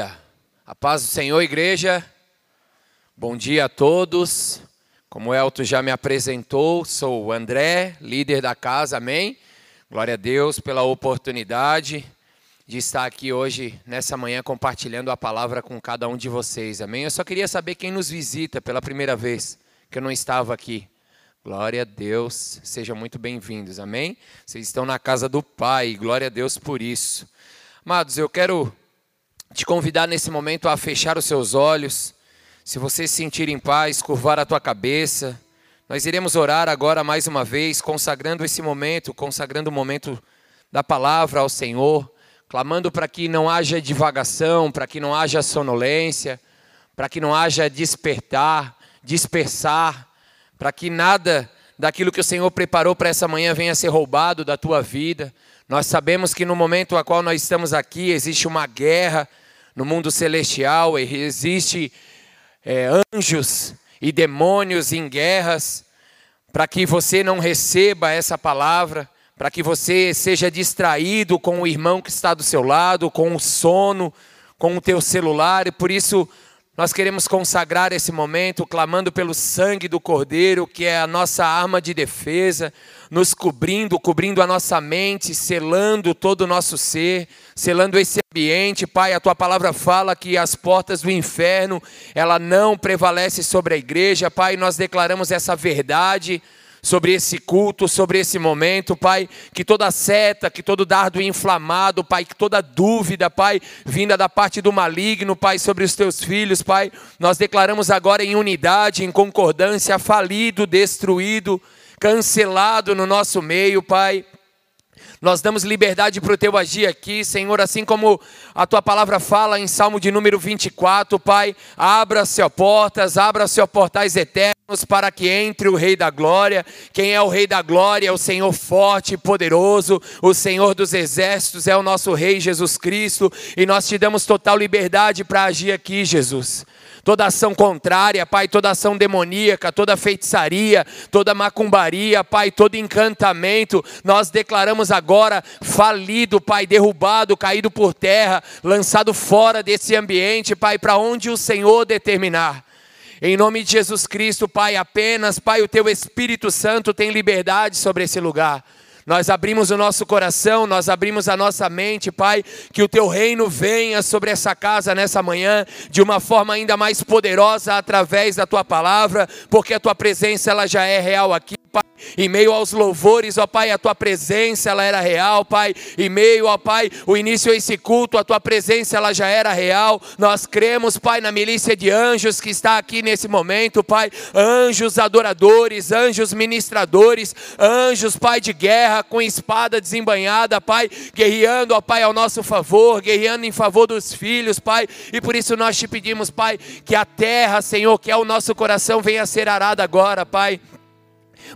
A paz do Senhor, igreja. Bom dia a todos. Como o Elton já me apresentou, sou o André, líder da casa, amém? Glória a Deus pela oportunidade de estar aqui hoje, nessa manhã, compartilhando a palavra com cada um de vocês, amém? Eu só queria saber quem nos visita pela primeira vez, que eu não estava aqui. Glória a Deus, sejam muito bem-vindos, amém? Vocês estão na casa do Pai, glória a Deus por isso. Amados, eu quero te convidar nesse momento a fechar os seus olhos. Se você se sentir em paz, curvar a tua cabeça. Nós iremos orar agora mais uma vez, consagrando esse momento, consagrando o momento da palavra ao Senhor, clamando para que não haja divagação, para que não haja sonolência, para que não haja despertar, dispersar, para que nada daquilo que o Senhor preparou para essa manhã venha a ser roubado da tua vida. Nós sabemos que no momento a qual nós estamos aqui existe uma guerra no mundo celestial existe é, anjos e demônios em guerras, para que você não receba essa palavra, para que você seja distraído com o irmão que está do seu lado, com o sono, com o teu celular, e por isso nós queremos consagrar esse momento clamando pelo sangue do Cordeiro, que é a nossa arma de defesa, nos cobrindo, cobrindo a nossa mente, selando todo o nosso ser, selando esse ambiente. Pai, a tua palavra fala que as portas do inferno, ela não prevalece sobre a igreja. Pai, nós declaramos essa verdade sobre esse culto, sobre esse momento, Pai, que toda seta, que todo dardo inflamado, Pai, que toda dúvida, Pai, vinda da parte do maligno, Pai, sobre os teus filhos, Pai, nós declaramos agora em unidade, em concordância, falido, destruído, cancelado no nosso meio, Pai. Nós damos liberdade para o teu agir aqui, Senhor, assim como a tua palavra fala em Salmo de número 24, Pai, abra-se as portas, abra-se os portais eternos para que entre o Rei da Glória. Quem é o Rei da Glória? É o Senhor forte e poderoso, o Senhor dos exércitos, é o nosso Rei Jesus Cristo, e nós te damos total liberdade para agir aqui, Jesus toda ação contrária, Pai, toda ação demoníaca, toda feitiçaria, toda macumbaria, Pai, todo encantamento, nós declaramos agora falido, Pai, derrubado, caído por terra, lançado fora desse ambiente, Pai, para onde o Senhor determinar. Em nome de Jesus Cristo, Pai, apenas, Pai, o Teu Espírito Santo tem liberdade sobre esse lugar. Nós abrimos o nosso coração, nós abrimos a nossa mente, Pai, que o teu reino venha sobre essa casa nessa manhã de uma forma ainda mais poderosa através da tua palavra, porque a tua presença ela já é real aqui. Pai, em meio aos louvores, ó Pai, a tua presença ela era real, Pai. Em meio, ó Pai, o início a esse culto, a tua presença ela já era real. Nós cremos, Pai, na milícia de anjos que está aqui nesse momento, Pai. Anjos adoradores, anjos ministradores, anjos, Pai, de guerra com espada desembanhada, Pai, guerreando, ó Pai, ao nosso favor, guerreando em favor dos filhos, Pai. E por isso nós te pedimos, Pai, que a terra, Senhor, que é o nosso coração, venha a ser arada agora, Pai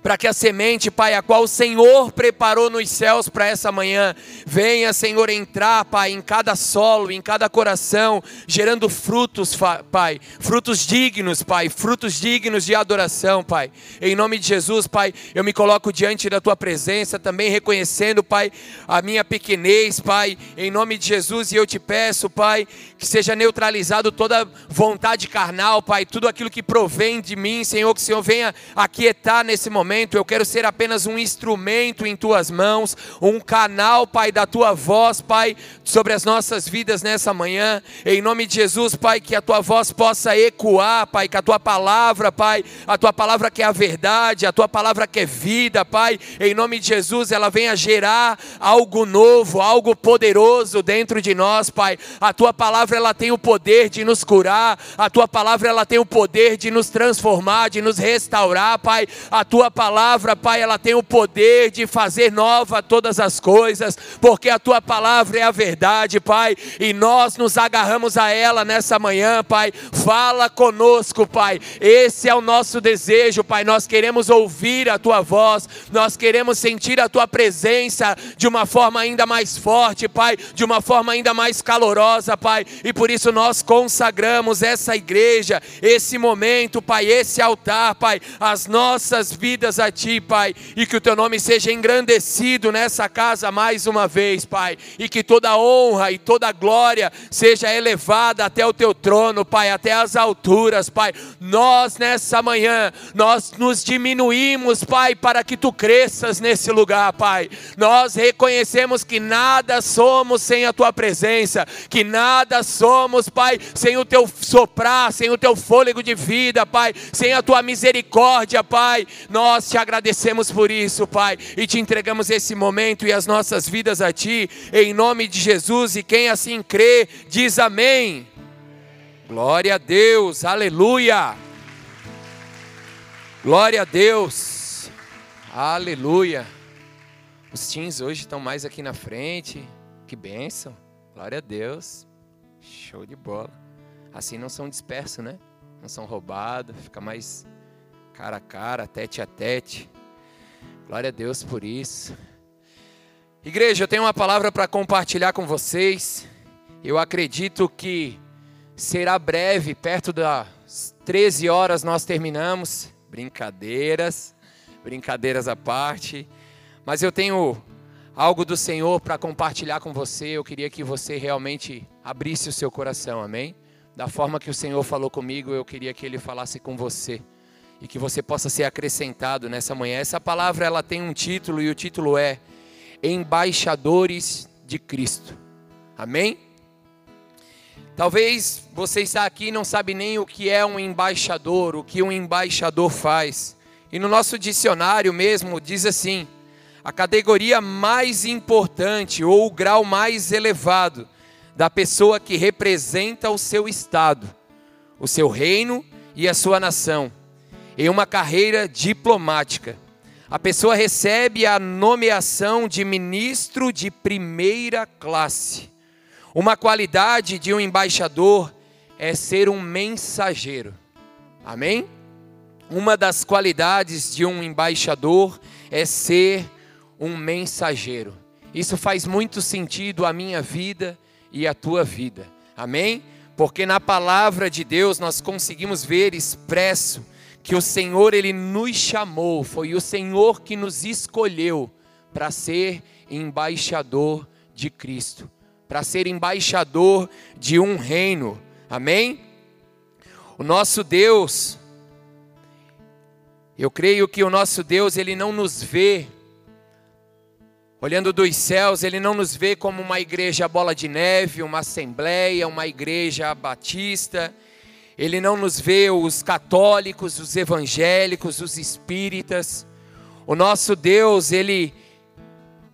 para que a semente, Pai, a qual o Senhor preparou nos céus para essa manhã, venha, Senhor, entrar, Pai, em cada solo, em cada coração, gerando frutos, Pai, frutos dignos, Pai, frutos dignos de adoração, Pai. Em nome de Jesus, Pai, eu me coloco diante da Tua presença, também reconhecendo, Pai, a minha pequenez, Pai, em nome de Jesus, e eu te peço, Pai, que seja neutralizado toda vontade carnal, Pai, tudo aquilo que provém de mim, Senhor, que o Senhor venha aquietar nesse momento momento, eu quero ser apenas um instrumento em tuas mãos, um canal, Pai, da tua voz, Pai, sobre as nossas vidas nessa manhã. Em nome de Jesus, Pai, que a tua voz possa ecoar, Pai, que a tua palavra, Pai, a tua palavra que é a verdade, a tua palavra que é vida, Pai, em nome de Jesus, ela venha gerar algo novo, algo poderoso dentro de nós, Pai. A tua palavra ela tem o poder de nos curar, a tua palavra ela tem o poder de nos transformar, de nos restaurar, Pai. A tua tua palavra, Pai, ela tem o poder de fazer nova todas as coisas, porque a tua palavra é a verdade, Pai, e nós nos agarramos a ela nessa manhã, Pai. Fala conosco, Pai. Esse é o nosso desejo, Pai. Nós queremos ouvir a tua voz, nós queremos sentir a tua presença de uma forma ainda mais forte, Pai, de uma forma ainda mais calorosa, Pai. E por isso nós consagramos essa igreja, esse momento, Pai, esse altar, Pai, as nossas vidas vidas a Ti, Pai, e que o Teu nome seja engrandecido nessa casa mais uma vez, Pai, e que toda honra e toda glória seja elevada até o Teu trono, Pai, até as alturas, Pai. Nós nessa manhã, nós nos diminuímos, Pai, para que Tu cresças nesse lugar, Pai. Nós reconhecemos que nada somos sem a Tua presença, que nada somos, Pai, sem o Teu soprar, sem o Teu fôlego de vida, Pai, sem a Tua misericórdia, Pai. Nós te agradecemos por isso, Pai, e te entregamos esse momento e as nossas vidas a Ti, em nome de Jesus. E quem assim crê, diz amém. Glória a Deus, aleluia. Glória a Deus, aleluia. Os teens hoje estão mais aqui na frente, que bênção, glória a Deus, show de bola. Assim não são dispersos, né? Não são roubados, fica mais cara a cara, tete a tete. Glória a Deus por isso. Igreja, eu tenho uma palavra para compartilhar com vocês. Eu acredito que será breve, perto das 13 horas nós terminamos. Brincadeiras, brincadeiras à parte. Mas eu tenho algo do Senhor para compartilhar com você. Eu queria que você realmente abrisse o seu coração, amém? Da forma que o Senhor falou comigo, eu queria que Ele falasse com você e que você possa ser acrescentado nessa manhã. Essa palavra ela tem um título e o título é Embaixadores de Cristo. Amém? Talvez você está aqui e não sabe nem o que é um embaixador, o que um embaixador faz. E no nosso dicionário mesmo diz assim: a categoria mais importante ou o grau mais elevado da pessoa que representa o seu estado, o seu reino e a sua nação em uma carreira diplomática. A pessoa recebe a nomeação de ministro de primeira classe. Uma qualidade de um embaixador é ser um mensageiro. Amém? Uma das qualidades de um embaixador é ser um mensageiro. Isso faz muito sentido à minha vida e à tua vida. Amém? Porque na palavra de Deus nós conseguimos ver expresso que o Senhor ele nos chamou, foi o Senhor que nos escolheu para ser embaixador de Cristo, para ser embaixador de um reino. Amém? O nosso Deus eu creio que o nosso Deus ele não nos vê olhando dos céus, ele não nos vê como uma igreja bola de neve, uma assembleia, uma igreja batista, ele não nos vê os católicos, os evangélicos, os espíritas. O nosso Deus, ele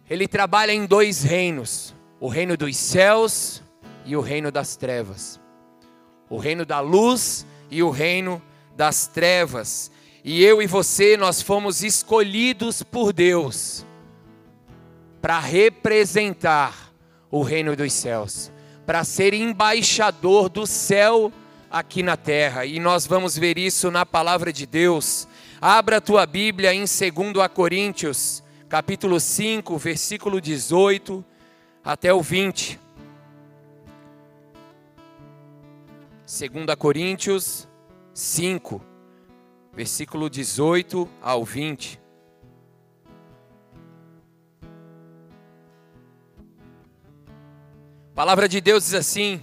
ele trabalha em dois reinos: o reino dos céus e o reino das trevas. O reino da luz e o reino das trevas. E eu e você, nós fomos escolhidos por Deus para representar o reino dos céus, para ser embaixador do céu aqui na terra. E nós vamos ver isso na palavra de Deus. Abra a tua Bíblia em 2 Coríntios, capítulo 5, versículo 18 até o 20. 2 Coríntios 5, versículo 18 ao 20. A palavra de Deus diz assim: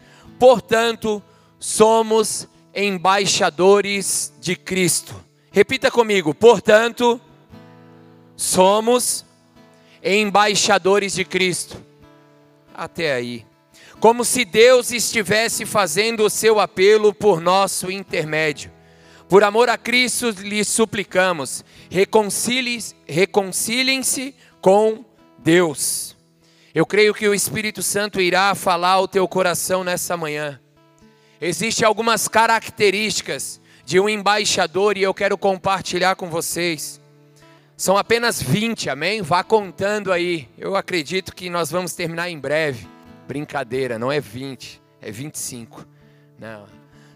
Portanto, somos embaixadores de Cristo. Repita comigo. Portanto, somos embaixadores de Cristo. Até aí. Como se Deus estivesse fazendo o seu apelo por nosso intermédio. Por amor a Cristo lhe suplicamos, reconciliem-se com Deus. Eu creio que o Espírito Santo irá falar ao teu coração nessa manhã. Existem algumas características de um embaixador e eu quero compartilhar com vocês. São apenas 20, amém? Vá contando aí. Eu acredito que nós vamos terminar em breve. Brincadeira, não é 20, é 25. Não.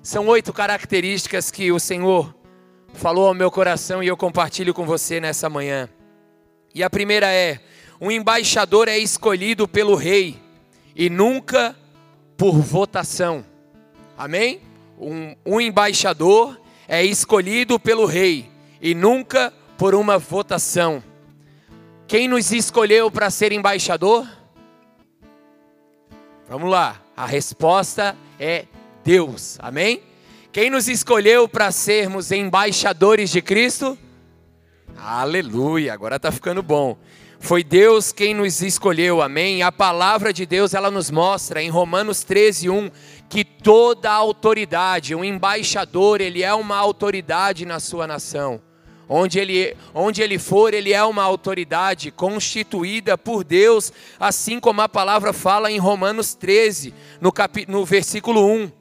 São oito características que o Senhor falou ao meu coração e eu compartilho com você nessa manhã. E a primeira é: um embaixador é escolhido pelo rei e nunca por votação. Amém? Um, um embaixador é escolhido pelo rei e nunca por uma votação. Quem nos escolheu para ser embaixador? Vamos lá, a resposta é Deus, amém? Quem nos escolheu para sermos embaixadores de Cristo? Aleluia, agora está ficando bom. Foi Deus quem nos escolheu, amém? A palavra de Deus, ela nos mostra em Romanos 13, 1, que toda autoridade, um embaixador, ele é uma autoridade na sua nação. Onde ele, onde ele for, ele é uma autoridade constituída por Deus, assim como a palavra fala em Romanos 13, no, cap, no versículo 1.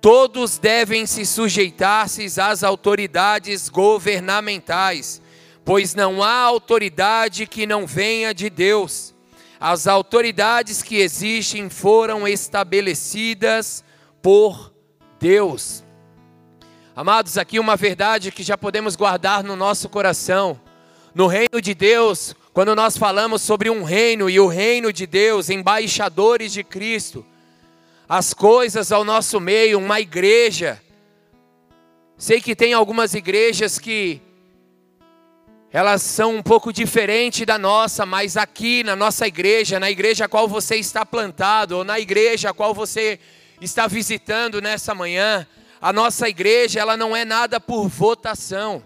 Todos devem se sujeitar-se às autoridades governamentais, pois não há autoridade que não venha de Deus. As autoridades que existem foram estabelecidas por Deus. Amados, aqui uma verdade que já podemos guardar no nosso coração. No reino de Deus, quando nós falamos sobre um reino e o reino de Deus, embaixadores de Cristo, as coisas ao nosso meio, uma igreja. Sei que tem algumas igrejas que elas são um pouco diferentes da nossa, mas aqui na nossa igreja, na igreja a qual você está plantado, ou na igreja a qual você está visitando nessa manhã, a nossa igreja, ela não é nada por votação.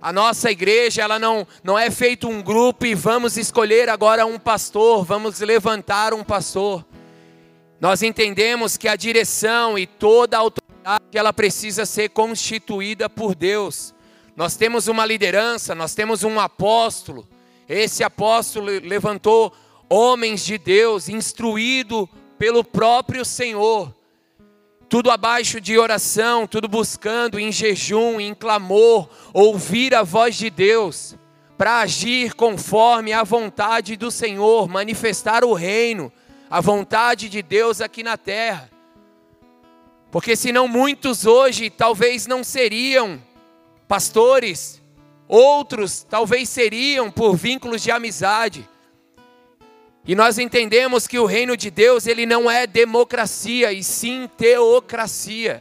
A nossa igreja, ela não, não é feito um grupo e vamos escolher agora um pastor, vamos levantar um pastor. Nós entendemos que a direção e toda a autoridade, ela precisa ser constituída por Deus. Nós temos uma liderança, nós temos um apóstolo. Esse apóstolo levantou homens de Deus, instruído pelo próprio Senhor tudo abaixo de oração, tudo buscando em jejum, em clamor, ouvir a voz de Deus, para agir conforme a vontade do Senhor, manifestar o reino, a vontade de Deus aqui na terra. Porque senão muitos hoje talvez não seriam pastores, outros talvez seriam por vínculos de amizade, e nós entendemos que o reino de Deus, ele não é democracia, e sim teocracia.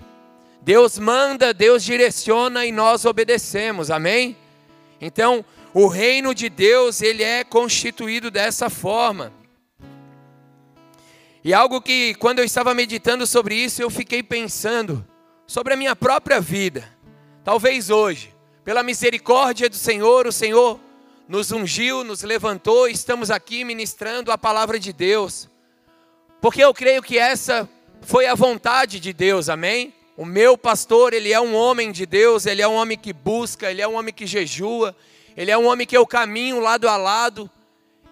Deus manda, Deus direciona e nós obedecemos. Amém? Então, o reino de Deus, ele é constituído dessa forma. E algo que quando eu estava meditando sobre isso, eu fiquei pensando sobre a minha própria vida. Talvez hoje, pela misericórdia do Senhor, o Senhor nos ungiu, nos levantou, estamos aqui ministrando a palavra de Deus. Porque eu creio que essa foi a vontade de Deus, amém? O meu pastor, ele é um homem de Deus, ele é um homem que busca, ele é um homem que jejua, ele é um homem que eu caminho lado a lado.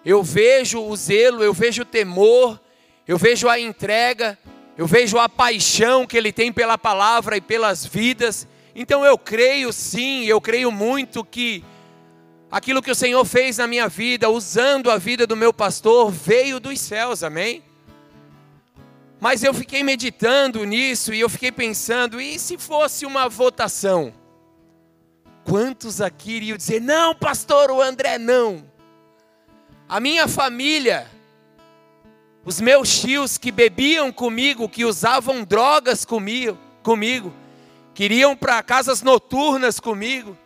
Eu vejo o zelo, eu vejo o temor, eu vejo a entrega, eu vejo a paixão que ele tem pela palavra e pelas vidas. Então eu creio sim, eu creio muito que Aquilo que o Senhor fez na minha vida, usando a vida do meu pastor, veio dos céus, amém? Mas eu fiquei meditando nisso e eu fiquei pensando, e se fosse uma votação? Quantos aqui iriam dizer, não, pastor, o André não? A minha família, os meus tios que bebiam comigo, que usavam drogas comigo, comigo queriam para casas noturnas comigo,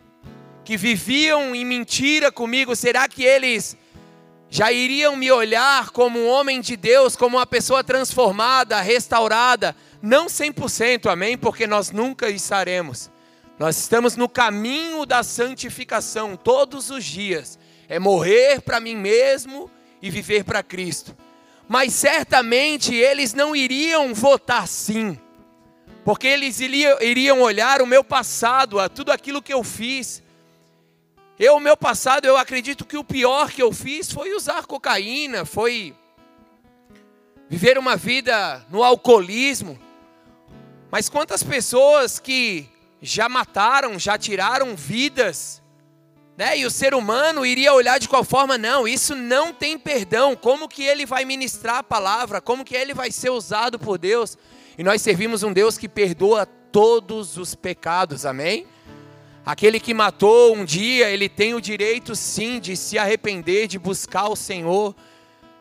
que viviam em mentira comigo, será que eles já iriam me olhar como um homem de Deus, como uma pessoa transformada, restaurada? Não 100%, amém? Porque nós nunca estaremos. Nós estamos no caminho da santificação todos os dias. É morrer para mim mesmo e viver para Cristo. Mas certamente eles não iriam votar sim, porque eles iriam olhar o meu passado, a tudo aquilo que eu fiz, eu, meu passado, eu acredito que o pior que eu fiz foi usar cocaína, foi viver uma vida no alcoolismo. Mas quantas pessoas que já mataram, já tiraram vidas Né? E o ser humano iria olhar de qual forma? Não, isso não tem perdão. Como que ele vai ministrar a palavra? Como que ele vai ser usado por Deus? E nós servimos um Deus que perdoa todos os pecados, amém? Aquele que matou um dia, ele tem o direito sim de se arrepender, de buscar o Senhor,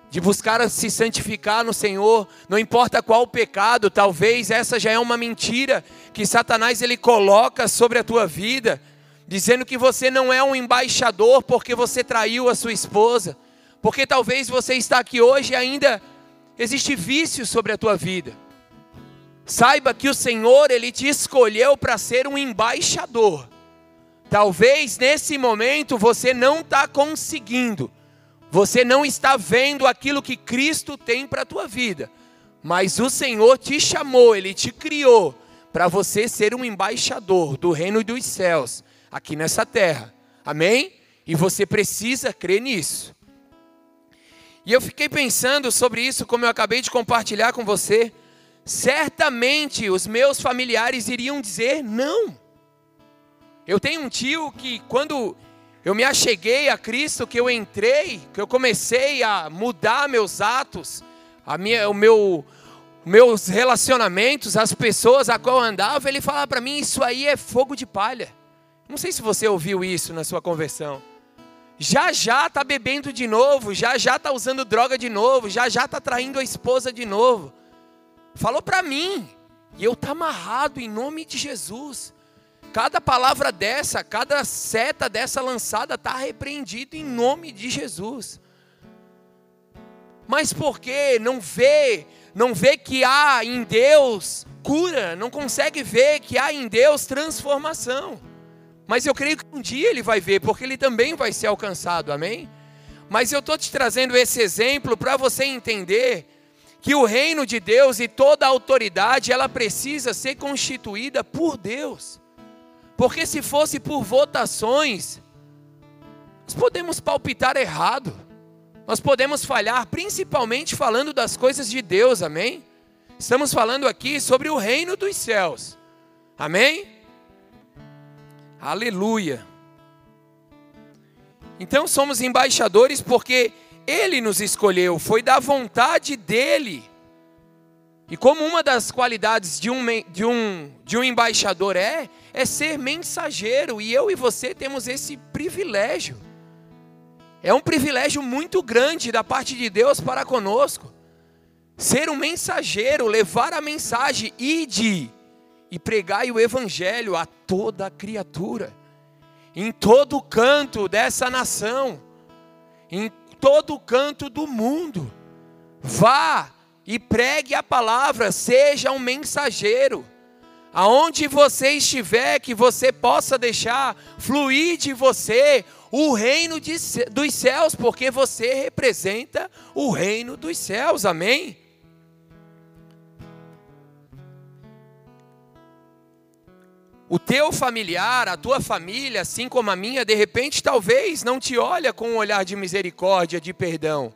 de buscar se santificar no Senhor, não importa qual pecado, talvez essa já é uma mentira que Satanás ele coloca sobre a tua vida, dizendo que você não é um embaixador porque você traiu a sua esposa, porque talvez você está aqui hoje e ainda existe vício sobre a tua vida. Saiba que o Senhor ele te escolheu para ser um embaixador. Talvez nesse momento você não está conseguindo, você não está vendo aquilo que Cristo tem para a tua vida, mas o Senhor te chamou, Ele te criou para você ser um embaixador do reino dos céus aqui nessa terra, amém? E você precisa crer nisso. E eu fiquei pensando sobre isso, como eu acabei de compartilhar com você. Certamente os meus familiares iriam dizer não. Eu tenho um tio que quando eu me acheguei a Cristo, que eu entrei, que eu comecei a mudar meus atos, a minha, o meu, meus relacionamentos, as pessoas a qual eu andava, ele falava para mim: Isso aí é fogo de palha. Não sei se você ouviu isso na sua conversão. Já já está bebendo de novo, já já está usando droga de novo, já já está traindo a esposa de novo. Falou para mim, e eu tá amarrado em nome de Jesus. Cada palavra dessa, cada seta dessa lançada está repreendido em nome de Jesus. Mas por que não vê, não vê que há em Deus cura, não consegue ver que há em Deus transformação? Mas eu creio que um dia ele vai ver, porque ele também vai ser alcançado, amém? Mas eu estou te trazendo esse exemplo para você entender que o reino de Deus e toda a autoridade, ela precisa ser constituída por Deus. Porque se fosse por votações, nós podemos palpitar errado. Nós podemos falhar, principalmente falando das coisas de Deus, amém? Estamos falando aqui sobre o reino dos céus. Amém? Aleluia. Então somos embaixadores porque ele nos escolheu, foi da vontade dele. E como uma das qualidades de um, de um, de um embaixador é, é ser mensageiro. E eu e você temos esse privilégio. É um privilégio muito grande da parte de Deus para conosco. Ser um mensageiro, levar a mensagem, ide e pregai o evangelho a toda criatura. Em todo canto dessa nação, em todo canto do mundo. Vá e pregue a palavra, seja um mensageiro. Aonde você estiver, que você possa deixar fluir de você o reino de, dos céus, porque você representa o reino dos céus, amém? O teu familiar, a tua família, assim como a minha, de repente talvez não te olha com um olhar de misericórdia, de perdão.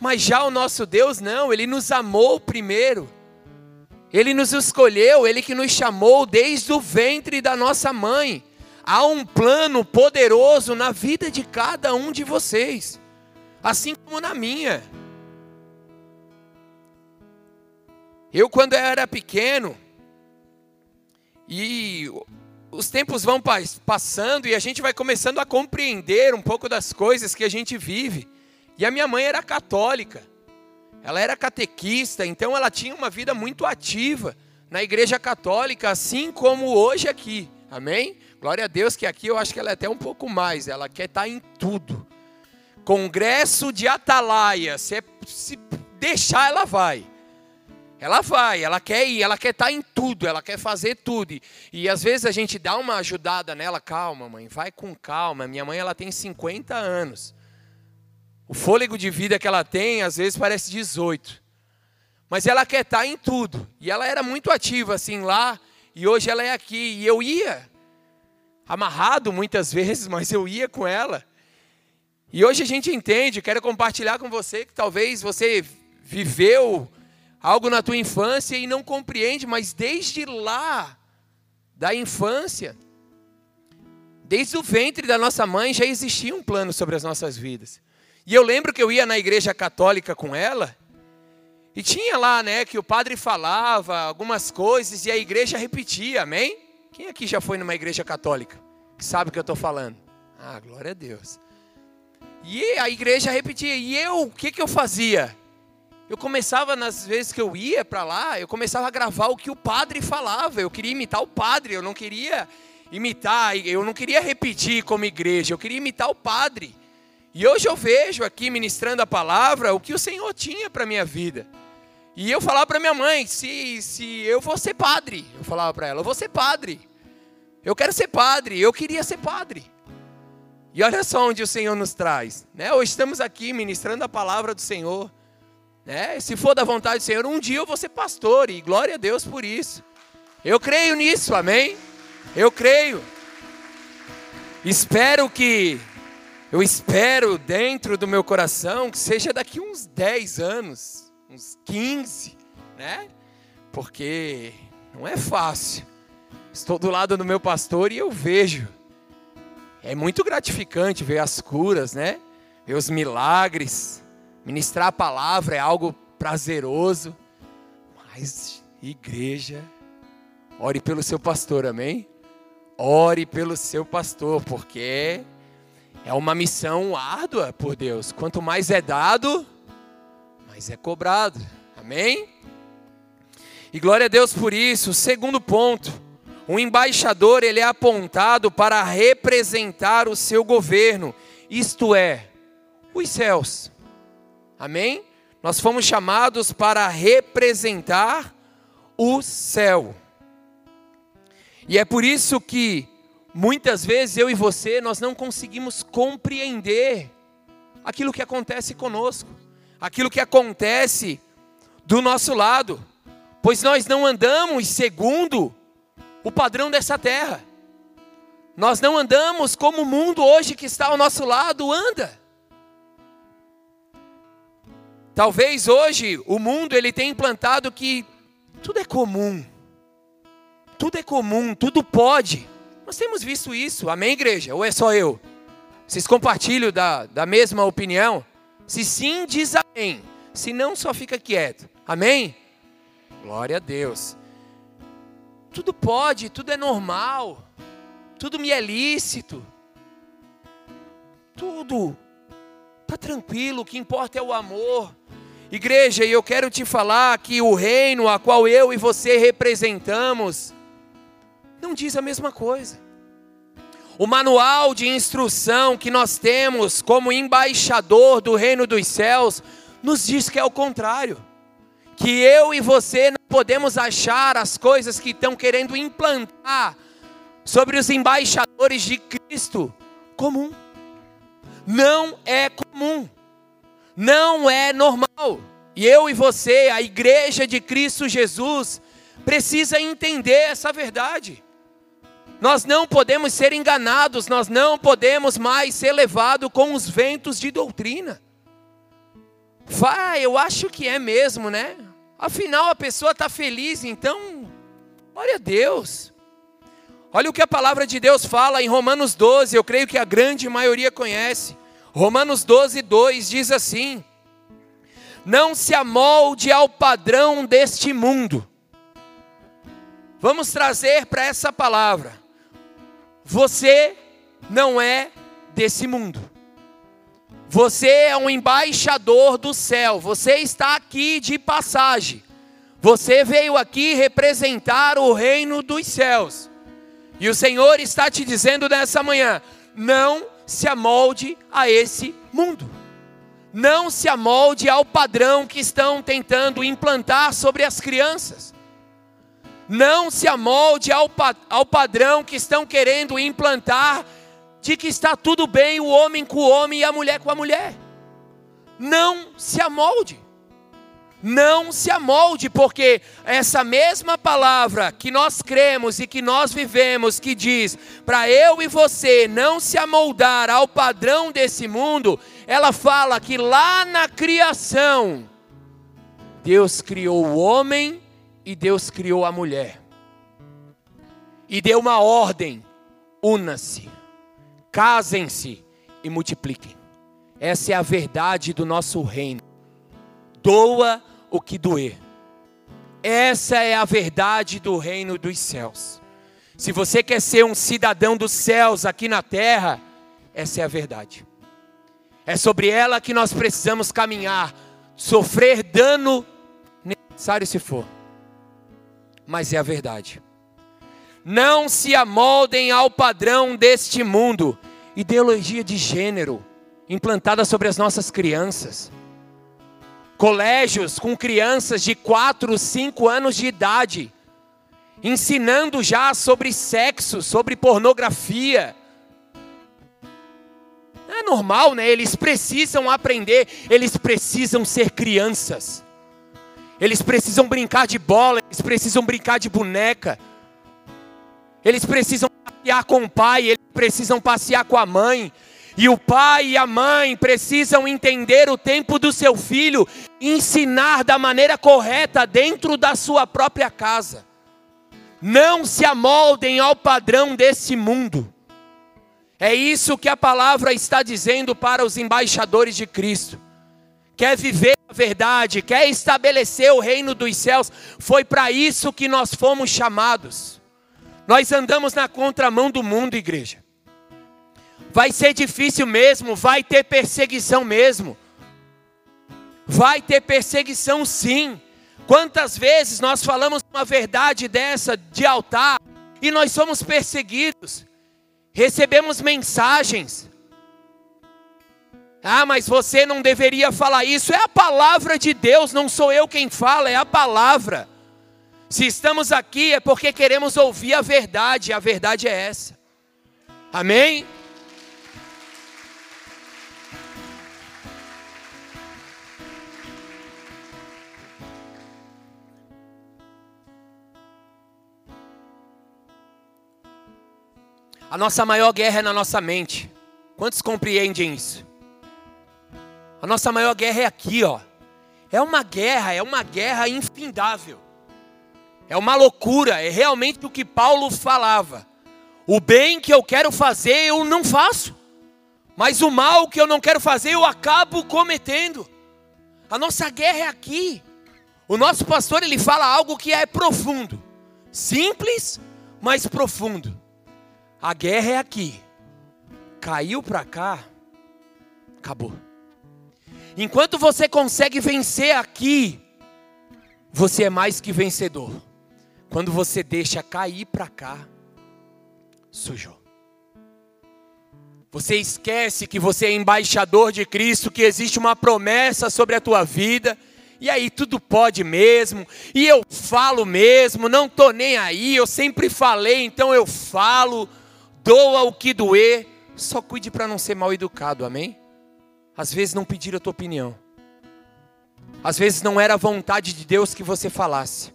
Mas já o nosso Deus não, ele nos amou primeiro. Ele nos escolheu, ele que nos chamou desde o ventre da nossa mãe. Há um plano poderoso na vida de cada um de vocês, assim como na minha. Eu, quando era pequeno, e os tempos vão passando e a gente vai começando a compreender um pouco das coisas que a gente vive. E a minha mãe era católica, ela era catequista, então ela tinha uma vida muito ativa na igreja católica, assim como hoje aqui, amém? Glória a Deus que aqui eu acho que ela é até um pouco mais, ela quer estar em tudo. Congresso de Atalaia, se, é, se deixar ela vai. Ela vai, ela quer ir, ela quer estar em tudo, ela quer fazer tudo. E, às vezes a gente dá uma ajudada nela, calma, mãe, vai com calma. Minha mãe ela tem 50 anos. O fôlego de vida que ela tem, às vezes, parece 18. Mas ela quer estar em tudo. E ela era muito ativa, assim, lá. E hoje ela é aqui. E eu ia, amarrado muitas vezes, mas eu ia com ela. E hoje a gente entende, quero compartilhar com você que talvez você viveu algo na tua infância e não compreende, mas desde lá, da infância, Desde o ventre da nossa mãe já existia um plano sobre as nossas vidas. E eu lembro que eu ia na igreja católica com ela, e tinha lá, né, que o padre falava algumas coisas e a igreja repetia, amém? Quem aqui já foi numa igreja católica? Que sabe o que eu estou falando? Ah, glória a Deus. E a igreja repetia, e eu, o que, que eu fazia? Eu começava, nas vezes que eu ia para lá, eu começava a gravar o que o padre falava, eu queria imitar o padre, eu não queria imitar, eu não queria repetir como igreja, eu queria imitar o padre. E hoje eu vejo aqui ministrando a palavra o que o Senhor tinha para minha vida. E eu falava para minha mãe, se, se eu vou ser padre, eu falava para ela, eu vou ser padre. Eu quero ser padre, eu queria ser padre. E olha só onde o Senhor nos traz. Né? Hoje estamos aqui ministrando a palavra do Senhor. Né? Se for da vontade do Senhor, um dia eu vou ser pastor, e glória a Deus por isso. Eu creio nisso, amém? Eu creio. Espero que, eu espero dentro do meu coração que seja daqui uns 10 anos, uns 15, né? Porque não é fácil. Estou do lado do meu pastor e eu vejo. É muito gratificante ver as curas, né? Ver os milagres. Ministrar a palavra é algo prazeroso. Mas igreja, ore pelo seu pastor, amém? Ore pelo seu pastor, porque é uma missão árdua por Deus. Quanto mais é dado, mais é cobrado. Amém? E glória a Deus por isso. Segundo ponto, o embaixador ele é apontado para representar o seu governo, isto é, os céus. Amém? Nós fomos chamados para representar o céu. E é por isso que muitas vezes eu e você nós não conseguimos compreender aquilo que acontece conosco, aquilo que acontece do nosso lado, pois nós não andamos segundo o padrão dessa terra. Nós não andamos como o mundo hoje que está ao nosso lado anda. Talvez hoje o mundo ele tenha implantado que tudo é comum tudo é comum, tudo pode. Nós temos visto isso, amém, igreja? Ou é só eu? Vocês compartilham da, da mesma opinião? Se sim, diz amém. Se não, só fica quieto. Amém? Glória a Deus. Tudo pode, tudo é normal. Tudo me é lícito. Tudo. Tá tranquilo, o que importa é o amor. Igreja, e eu quero te falar que o reino a qual eu e você representamos não diz a mesma coisa. O manual de instrução que nós temos como embaixador do reino dos céus nos diz que é o contrário. Que eu e você não podemos achar as coisas que estão querendo implantar sobre os embaixadores de Cristo comum. Não é comum. Não é normal. E eu e você, a igreja de Cristo Jesus, precisa entender essa verdade. Nós não podemos ser enganados, nós não podemos mais ser levados com os ventos de doutrina. Vai, eu acho que é mesmo, né? Afinal, a pessoa está feliz, então, glória a Deus. Olha o que a palavra de Deus fala em Romanos 12, eu creio que a grande maioria conhece. Romanos 12, 2 diz assim: Não se amolde ao padrão deste mundo. Vamos trazer para essa palavra você não é desse mundo. Você é um embaixador do céu. Você está aqui de passagem. Você veio aqui representar o reino dos céus. E o Senhor está te dizendo nessa manhã: não se amolde a esse mundo. Não se amolde ao padrão que estão tentando implantar sobre as crianças. Não se amolde ao, ao padrão que estão querendo implantar de que está tudo bem o homem com o homem e a mulher com a mulher. Não se amolde. Não se amolde, porque essa mesma palavra que nós cremos e que nós vivemos, que diz para eu e você não se amoldar ao padrão desse mundo, ela fala que lá na criação, Deus criou o homem e Deus criou a mulher. E deu uma ordem: una-se. casem-se e multipliquem. Essa é a verdade do nosso reino. Doa o que doer. Essa é a verdade do reino dos céus. Se você quer ser um cidadão dos céus aqui na terra, essa é a verdade. É sobre ela que nós precisamos caminhar, sofrer dano necessário se for. Mas é a verdade. Não se amoldem ao padrão deste mundo, ideologia de gênero implantada sobre as nossas crianças. Colégios com crianças de 4, 5 anos de idade, ensinando já sobre sexo, sobre pornografia. É normal, né? Eles precisam aprender, eles precisam ser crianças. Eles precisam brincar de bola, eles precisam brincar de boneca. Eles precisam passear com o pai, eles precisam passear com a mãe. E o pai e a mãe precisam entender o tempo do seu filho, ensinar da maneira correta dentro da sua própria casa. Não se amoldem ao padrão desse mundo. É isso que a palavra está dizendo para os embaixadores de Cristo. Quer viver a verdade, quer estabelecer o reino dos céus, foi para isso que nós fomos chamados. Nós andamos na contramão do mundo, igreja. Vai ser difícil mesmo, vai ter perseguição mesmo. Vai ter perseguição sim. Quantas vezes nós falamos uma verdade dessa de altar e nós somos perseguidos, recebemos mensagens. Ah, mas você não deveria falar isso. É a palavra de Deus, não sou eu quem fala, é a palavra. Se estamos aqui é porque queremos ouvir a verdade, e a verdade é essa. Amém? A nossa maior guerra é na nossa mente. Quantos compreendem isso? A nossa maior guerra é aqui, ó. É uma guerra, é uma guerra infindável. É uma loucura, é realmente o que Paulo falava. O bem que eu quero fazer, eu não faço. Mas o mal que eu não quero fazer, eu acabo cometendo. A nossa guerra é aqui. O nosso pastor, ele fala algo que é profundo. Simples, mas profundo. A guerra é aqui. Caiu para cá, acabou. Enquanto você consegue vencer aqui, você é mais que vencedor. Quando você deixa cair para cá, sujou. Você esquece que você é embaixador de Cristo, que existe uma promessa sobre a tua vida. E aí tudo pode mesmo, e eu falo mesmo, não tô nem aí, eu sempre falei, então eu falo, doa o que doer, só cuide para não ser mal educado, amém? Às vezes não pedir a tua opinião. Às vezes não era a vontade de Deus que você falasse.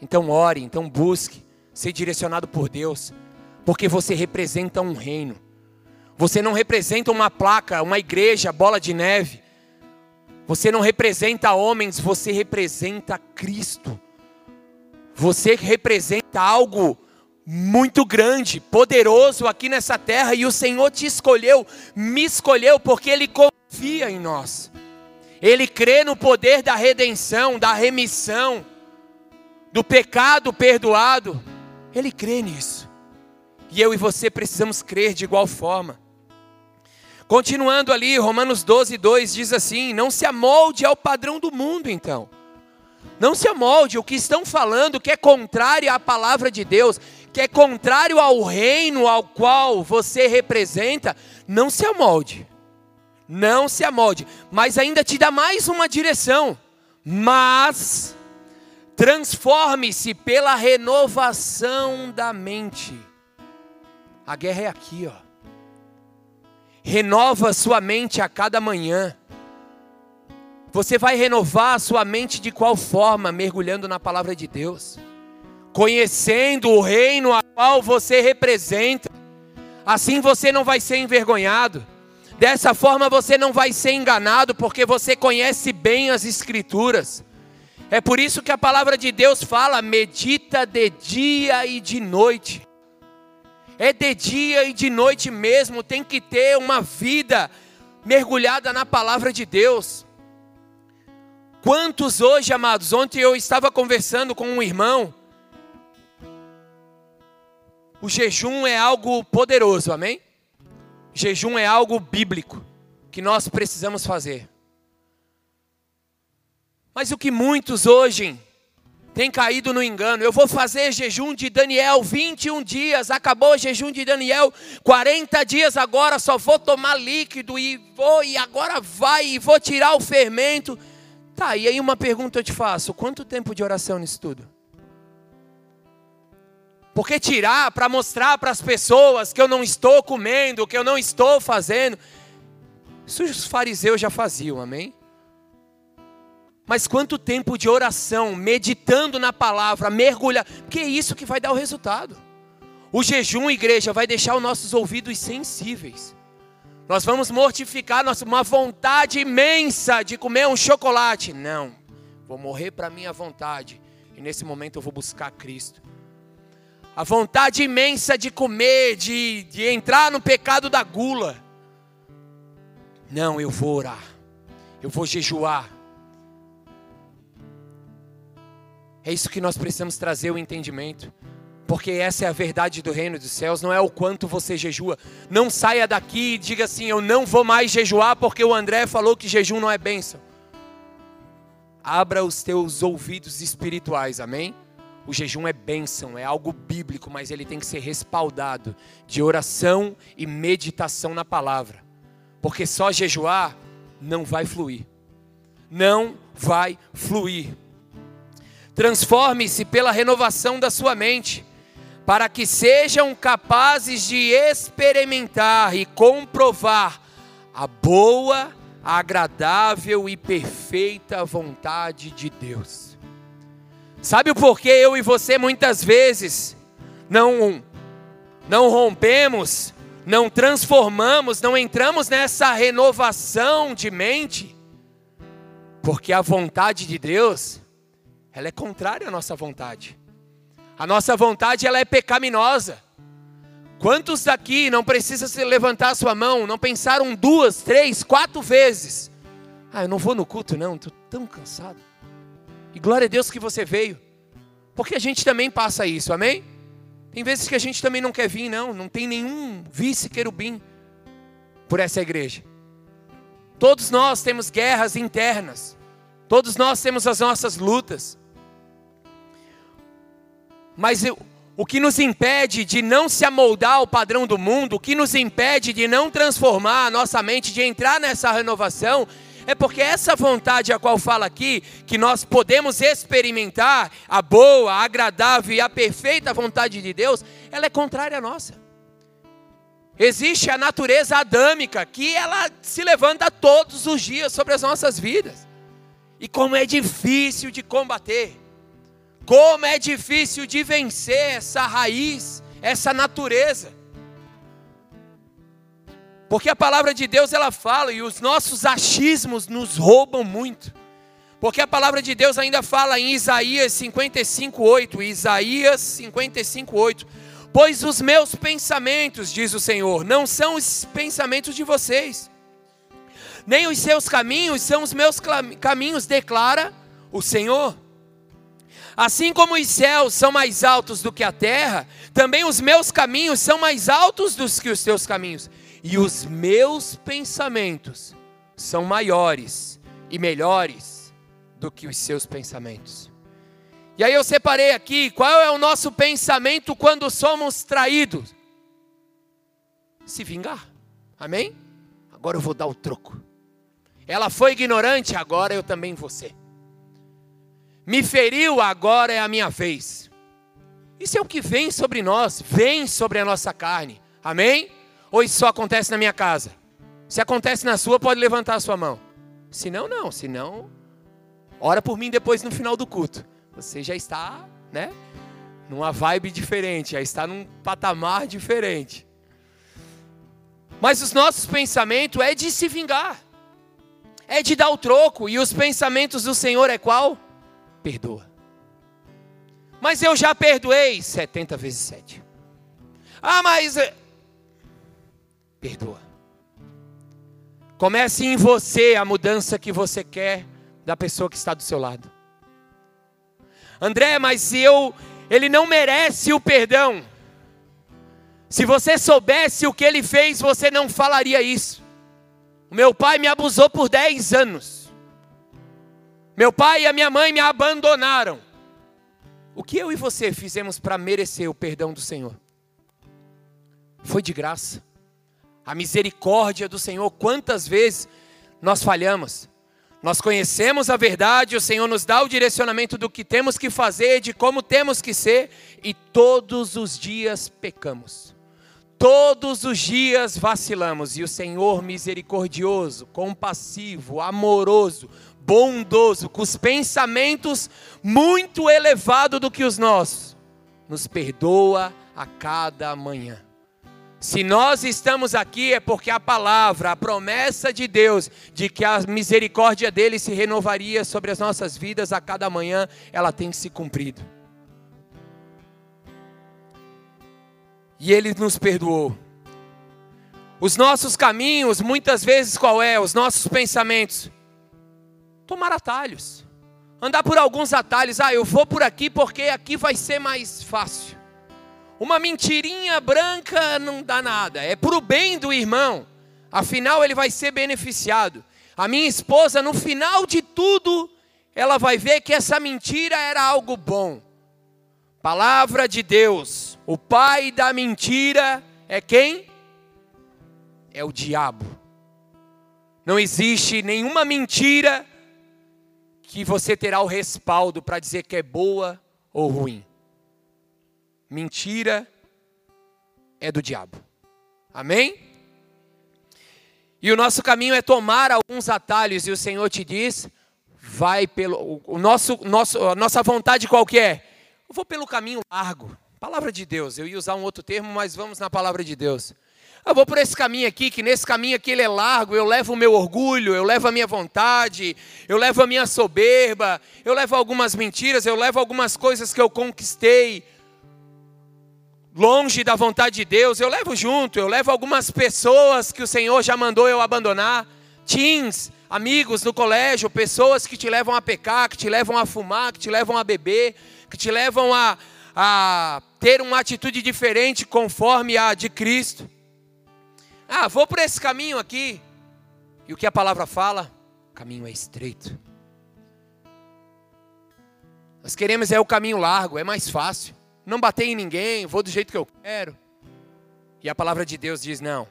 Então ore, então busque ser direcionado por Deus, porque você representa um reino. Você não representa uma placa, uma igreja, bola de neve. Você não representa homens, você representa Cristo. Você representa algo muito grande, poderoso aqui nessa terra e o Senhor te escolheu, me escolheu porque Ele confia em nós. Ele crê no poder da redenção, da remissão do pecado perdoado, ele crê nisso. E eu e você precisamos crer de igual forma. Continuando ali, Romanos 12, 2 diz assim: Não se amolde ao padrão do mundo, então. Não se amolde, o que estão falando que é contrário à palavra de Deus, que é contrário ao reino ao qual você representa, não se amolde. Não se amolde, mas ainda te dá mais uma direção. Mas Transforme-se pela renovação da mente. A guerra é aqui, ó. Renova sua mente a cada manhã. Você vai renovar a sua mente de qual forma? Mergulhando na palavra de Deus, conhecendo o reino a qual você representa. Assim você não vai ser envergonhado. Dessa forma você não vai ser enganado, porque você conhece bem as Escrituras. É por isso que a palavra de Deus fala: medita de dia e de noite. é de dia e de noite mesmo, tem que ter uma vida mergulhada na palavra de Deus. Quantos hoje, amados, ontem eu estava conversando com um irmão, o jejum é algo poderoso, amém? Jejum é algo bíblico que nós precisamos fazer. Mas o que muitos hoje têm caído no engano, eu vou fazer jejum de Daniel 21 dias, acabou o jejum de Daniel, 40 dias agora só vou tomar líquido e vou e agora vai e vou tirar o fermento. Tá, e aí uma pergunta eu te faço: quanto tempo de oração nisso tudo? Porque tirar para mostrar para as pessoas que eu não estou comendo, que eu não estou fazendo. Isso os fariseus já faziam, amém? Mas quanto tempo de oração, meditando na palavra, mergulhar, que é isso que vai dar o resultado. O jejum, igreja, vai deixar os nossos ouvidos sensíveis. Nós vamos mortificar nossa, uma vontade imensa de comer um chocolate. Não, vou morrer para minha vontade. E nesse momento eu vou buscar Cristo a vontade imensa de comer, de, de entrar no pecado da gula. Não, eu vou orar, eu vou jejuar. É isso que nós precisamos trazer o entendimento, porque essa é a verdade do reino dos céus, não é o quanto você jejua. Não saia daqui e diga assim: eu não vou mais jejuar porque o André falou que jejum não é bênção. Abra os teus ouvidos espirituais, amém? O jejum é bênção, é algo bíblico, mas ele tem que ser respaldado de oração e meditação na palavra. Porque só jejuar não vai fluir. Não vai fluir. Transforme-se pela renovação da sua mente, para que sejam capazes de experimentar e comprovar a boa, agradável e perfeita vontade de Deus. Sabe o porquê eu e você muitas vezes não não rompemos, não transformamos, não entramos nessa renovação de mente? Porque a vontade de Deus, ela é contrária à nossa vontade. A nossa vontade ela é pecaminosa. Quantos daqui não precisa se levantar sua mão, não pensaram duas, três, quatro vezes? Ah, eu não vou no culto não, estou tão cansado. E glória a Deus que você veio. Porque a gente também passa isso, amém? Tem vezes que a gente também não quer vir, não. Não tem nenhum vice-querubim por essa igreja. Todos nós temos guerras internas. Todos nós temos as nossas lutas. Mas eu, o que nos impede de não se amoldar ao padrão do mundo, o que nos impede de não transformar a nossa mente, de entrar nessa renovação, é porque essa vontade a qual fala aqui, que nós podemos experimentar a boa, a agradável e a perfeita vontade de Deus, ela é contrária à nossa. Existe a natureza adâmica que ela se levanta todos os dias sobre as nossas vidas. E como é difícil de combater. Como é difícil de vencer essa raiz, essa natureza. Porque a palavra de Deus ela fala e os nossos achismos nos roubam muito. Porque a palavra de Deus ainda fala em Isaías 55:8, Isaías 55:8. Pois os meus pensamentos, diz o Senhor, não são os pensamentos de vocês. Nem os seus caminhos são os meus caminhos, declara o Senhor. Assim como os céus são mais altos do que a terra, também os meus caminhos são mais altos do que os teus caminhos e os meus pensamentos são maiores e melhores do que os seus pensamentos. E aí eu separei aqui qual é o nosso pensamento quando somos traídos: se vingar. Amém? Agora eu vou dar o troco. Ela foi ignorante, agora eu também vou ser. Me feriu, agora é a minha vez. Isso é o que vem sobre nós, vem sobre a nossa carne. Amém? Ou isso só acontece na minha casa? Se acontece na sua, pode levantar a sua mão. Se não, não. Se não, ora por mim depois no final do culto. Você já está, né? Numa vibe diferente, já está num patamar diferente. Mas os nossos pensamentos é de se vingar. É de dar o troco. E os pensamentos do Senhor é qual? Perdoa. Mas eu já perdoei 70 vezes 7. Ah, mas. Perdoa. Comece em você a mudança que você quer da pessoa que está do seu lado. André, mas se eu. Ele não merece o perdão. Se você soubesse o que ele fez, você não falaria isso. Meu pai me abusou por 10 anos. Meu pai e a minha mãe me abandonaram. O que eu e você fizemos para merecer o perdão do Senhor? Foi de graça. A misericórdia do Senhor, quantas vezes nós falhamos? Nós conhecemos a verdade, o Senhor nos dá o direcionamento do que temos que fazer, de como temos que ser, e todos os dias pecamos. Todos os dias vacilamos e o Senhor misericordioso, compassivo, amoroso, bondoso, com os pensamentos muito elevados do que os nossos, nos perdoa a cada manhã. Se nós estamos aqui é porque a palavra, a promessa de Deus de que a misericórdia dele se renovaria sobre as nossas vidas a cada manhã, ela tem se cumprido. e Ele nos perdoou. Os nossos caminhos, muitas vezes, qual é? Os nossos pensamentos. Tomar atalhos. Andar por alguns atalhos. Ah, eu vou por aqui porque aqui vai ser mais fácil. Uma mentirinha branca não dá nada. É para o bem do irmão. Afinal, ele vai ser beneficiado. A minha esposa, no final de tudo, ela vai ver que essa mentira era algo bom. Palavra de Deus. O pai da mentira é quem? É o diabo. Não existe nenhuma mentira que você terá o respaldo para dizer que é boa ou ruim. Mentira é do diabo. Amém? E o nosso caminho é tomar alguns atalhos, e o Senhor te diz: vai pelo. O nosso, nosso, a nossa vontade qual que é? Eu vou pelo caminho largo. Palavra de Deus. Eu ia usar um outro termo, mas vamos na palavra de Deus. Eu vou por esse caminho aqui, que nesse caminho aqui ele é largo, eu levo o meu orgulho, eu levo a minha vontade, eu levo a minha soberba, eu levo algumas mentiras, eu levo algumas coisas que eu conquistei longe da vontade de Deus, eu levo junto, eu levo algumas pessoas que o Senhor já mandou eu abandonar, teens, amigos no colégio, pessoas que te levam a pecar, que te levam a fumar, que te levam a beber, que te levam a, a ter uma atitude diferente conforme a de Cristo. Ah, vou por esse caminho aqui. E o que a palavra fala? O caminho é estreito. Nós queremos é o caminho largo, é mais fácil. Não bater em ninguém, vou do jeito que eu quero. E a palavra de Deus diz: não,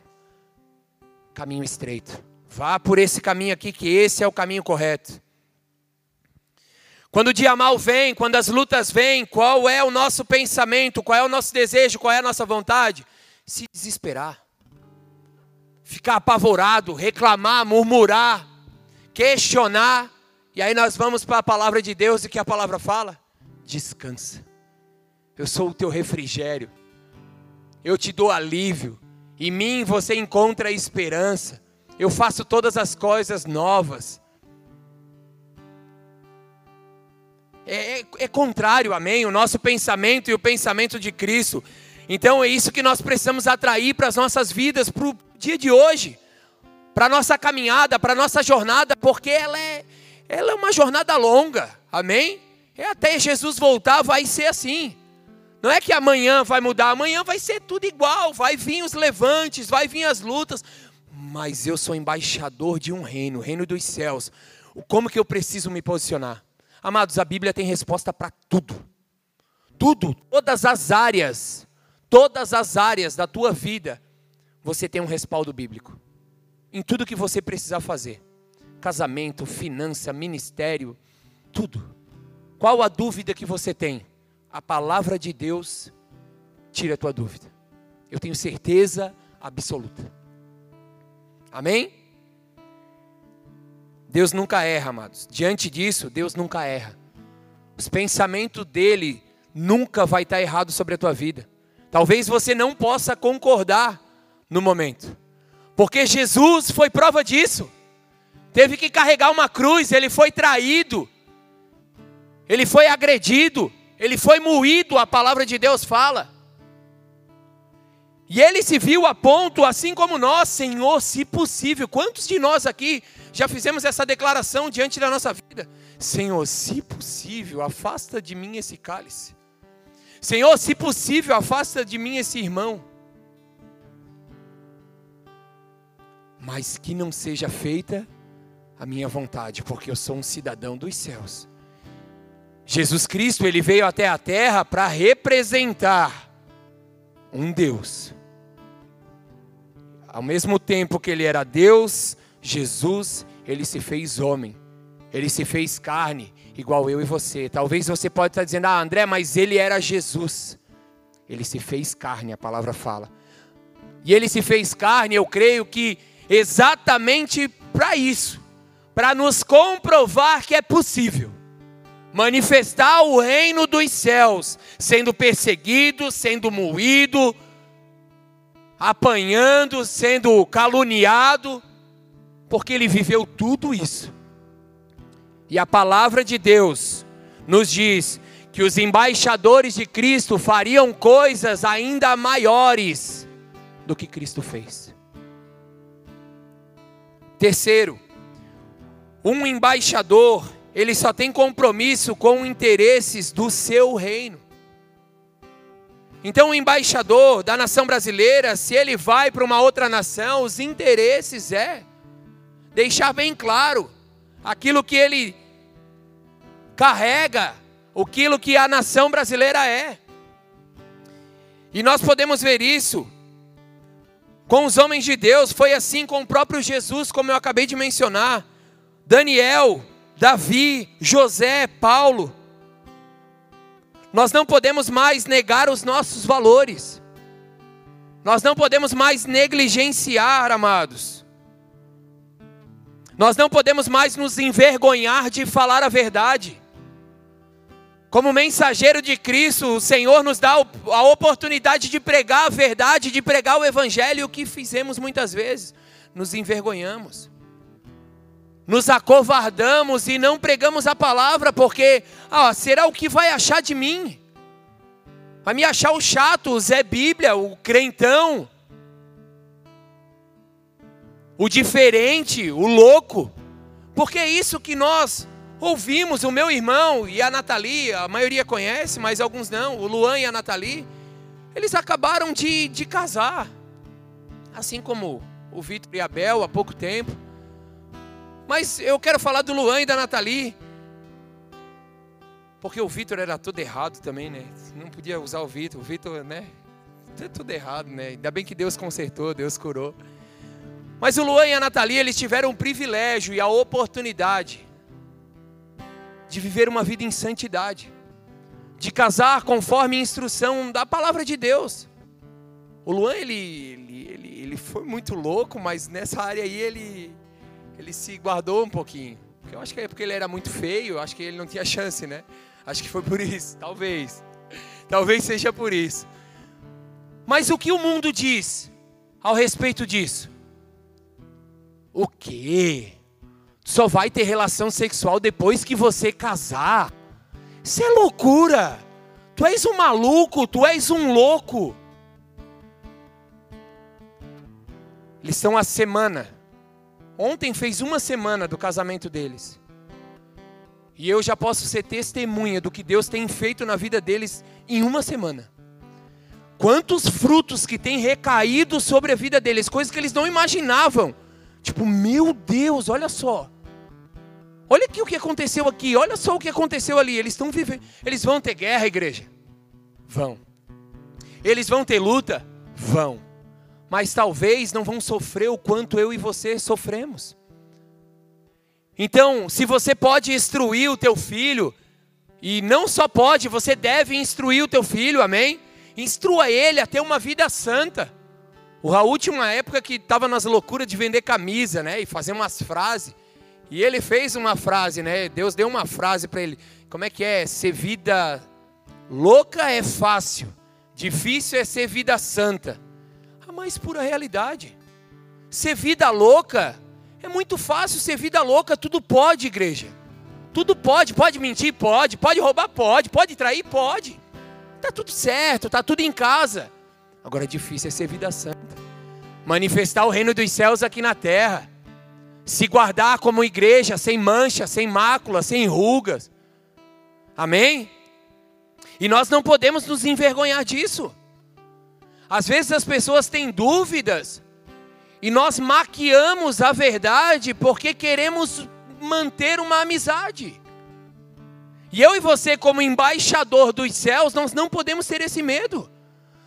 caminho estreito. Vá por esse caminho aqui, que esse é o caminho correto. Quando o dia mal vem, quando as lutas vêm, qual é o nosso pensamento, qual é o nosso desejo, qual é a nossa vontade? Se desesperar, ficar apavorado, reclamar, murmurar, questionar. E aí nós vamos para a palavra de Deus e que a palavra fala? Descansa. Eu sou o teu refrigério. Eu te dou alívio. Em mim você encontra esperança. Eu faço todas as coisas novas. é, é, é contrário, amém? O nosso pensamento e o pensamento de Cristo. Então é isso que nós precisamos atrair para as nossas vidas, para o dia de hoje, para a nossa caminhada, para a nossa jornada, porque ela é, ela é uma jornada longa, amém? É até Jesus voltar, vai ser assim. Não é que amanhã vai mudar, amanhã vai ser tudo igual, vai vir os levantes, vai vir as lutas, mas eu sou embaixador de um reino, o reino dos céus. Como que eu preciso me posicionar? Amados, a Bíblia tem resposta para tudo. Tudo, todas as áreas, todas as áreas da tua vida, você tem um respaldo bíblico. Em tudo que você precisar fazer. Casamento, finança, ministério, tudo. Qual a dúvida que você tem? A palavra de Deus tira a tua dúvida. Eu tenho certeza absoluta. Amém? Deus nunca erra, amados. Diante disso, Deus nunca erra. Os pensamentos dele nunca vai estar errado sobre a tua vida. Talvez você não possa concordar no momento. Porque Jesus foi prova disso. Teve que carregar uma cruz, ele foi traído. Ele foi agredido, ele foi moído, a palavra de Deus fala. E ele se viu a ponto, assim como nós, Senhor, se possível. Quantos de nós aqui já fizemos essa declaração diante da nossa vida? Senhor, se possível, afasta de mim esse cálice. Senhor, se possível, afasta de mim esse irmão. Mas que não seja feita a minha vontade, porque eu sou um cidadão dos céus. Jesus Cristo, ele veio até a terra para representar um Deus. Ao mesmo tempo que ele era Deus, Jesus, ele se fez homem. Ele se fez carne, igual eu e você. Talvez você pode estar dizendo: "Ah, André, mas ele era Jesus". Ele se fez carne, a palavra fala. E ele se fez carne, eu creio que exatamente para isso, para nos comprovar que é possível manifestar o reino dos céus, sendo perseguido, sendo moído, apanhando, sendo caluniado, porque ele viveu tudo isso. E a palavra de Deus nos diz que os embaixadores de Cristo fariam coisas ainda maiores do que Cristo fez. Terceiro, um embaixador, ele só tem compromisso com interesses do seu reino. Então, o embaixador da nação brasileira, se ele vai para uma outra nação, os interesses é deixar bem claro aquilo que ele carrega, aquilo que a nação brasileira é. E nós podemos ver isso com os homens de Deus, foi assim com o próprio Jesus, como eu acabei de mencionar. Daniel, Davi, José, Paulo. Nós não podemos mais negar os nossos valores. Nós não podemos mais negligenciar, amados. Nós não podemos mais nos envergonhar de falar a verdade. Como mensageiro de Cristo, o Senhor nos dá a oportunidade de pregar a verdade, de pregar o Evangelho, o que fizemos muitas vezes, nos envergonhamos. Nos acovardamos e não pregamos a palavra, porque, ah, será o que vai achar de mim? Vai me achar o chato, o Zé Bíblia, o crentão, o diferente, o louco, porque é isso que nós ouvimos. O meu irmão e a Nathalie, a maioria conhece, mas alguns não, o Luan e a Nathalie, eles acabaram de, de casar, assim como o Vitor e a Bel há pouco tempo. Mas eu quero falar do Luan e da Nathalie. Porque o Vitor era tudo errado também, né? Não podia usar o Vitor. O Vitor, né? É tudo errado, né? Ainda bem que Deus consertou, Deus curou. Mas o Luan e a Nathalie, eles tiveram o privilégio e a oportunidade de viver uma vida em santidade, de casar conforme a instrução da palavra de Deus. O Luan, ele, ele, ele, ele foi muito louco, mas nessa área aí ele, ele se guardou um pouquinho. Eu acho que é porque ele era muito feio, acho que ele não tinha chance, né? Acho que foi por isso, talvez. Talvez seja por isso. Mas o que o mundo diz ao respeito disso? O quê? Só vai ter relação sexual depois que você casar? Isso é loucura! Tu és um maluco, tu és um louco. Eles estão a semana. Ontem fez uma semana do casamento deles. E eu já posso ser testemunha do que Deus tem feito na vida deles em uma semana. Quantos frutos que têm recaído sobre a vida deles, coisas que eles não imaginavam. Tipo, meu Deus, olha só. Olha aqui o que aconteceu aqui, olha só o que aconteceu ali. Eles estão vivendo, eles vão ter guerra, igreja? Vão. Eles vão ter luta? Vão. Mas talvez não vão sofrer o quanto eu e você sofremos. Então, se você pode instruir o teu filho, e não só pode, você deve instruir o teu filho, amém? Instrua ele a ter uma vida santa. O Raul tinha uma época que estava nas loucuras de vender camisa, né? E fazer umas frases. E ele fez uma frase, né? Deus deu uma frase para ele. Como é que é? Ser vida louca é fácil, difícil é ser vida santa. Mais pura realidade. Ser vida louca é muito fácil ser vida louca, tudo pode, igreja. Tudo pode, pode mentir, pode, pode roubar, pode, pode trair, pode. Tá tudo certo, tá tudo em casa. Agora, difícil é ser vida santa. Manifestar o reino dos céus aqui na terra. Se guardar como igreja, sem mancha, sem mácula, sem rugas. Amém? E nós não podemos nos envergonhar disso. Às vezes as pessoas têm dúvidas e nós maquiamos a verdade porque queremos manter uma amizade. E eu e você, como embaixador dos céus, nós não podemos ter esse medo.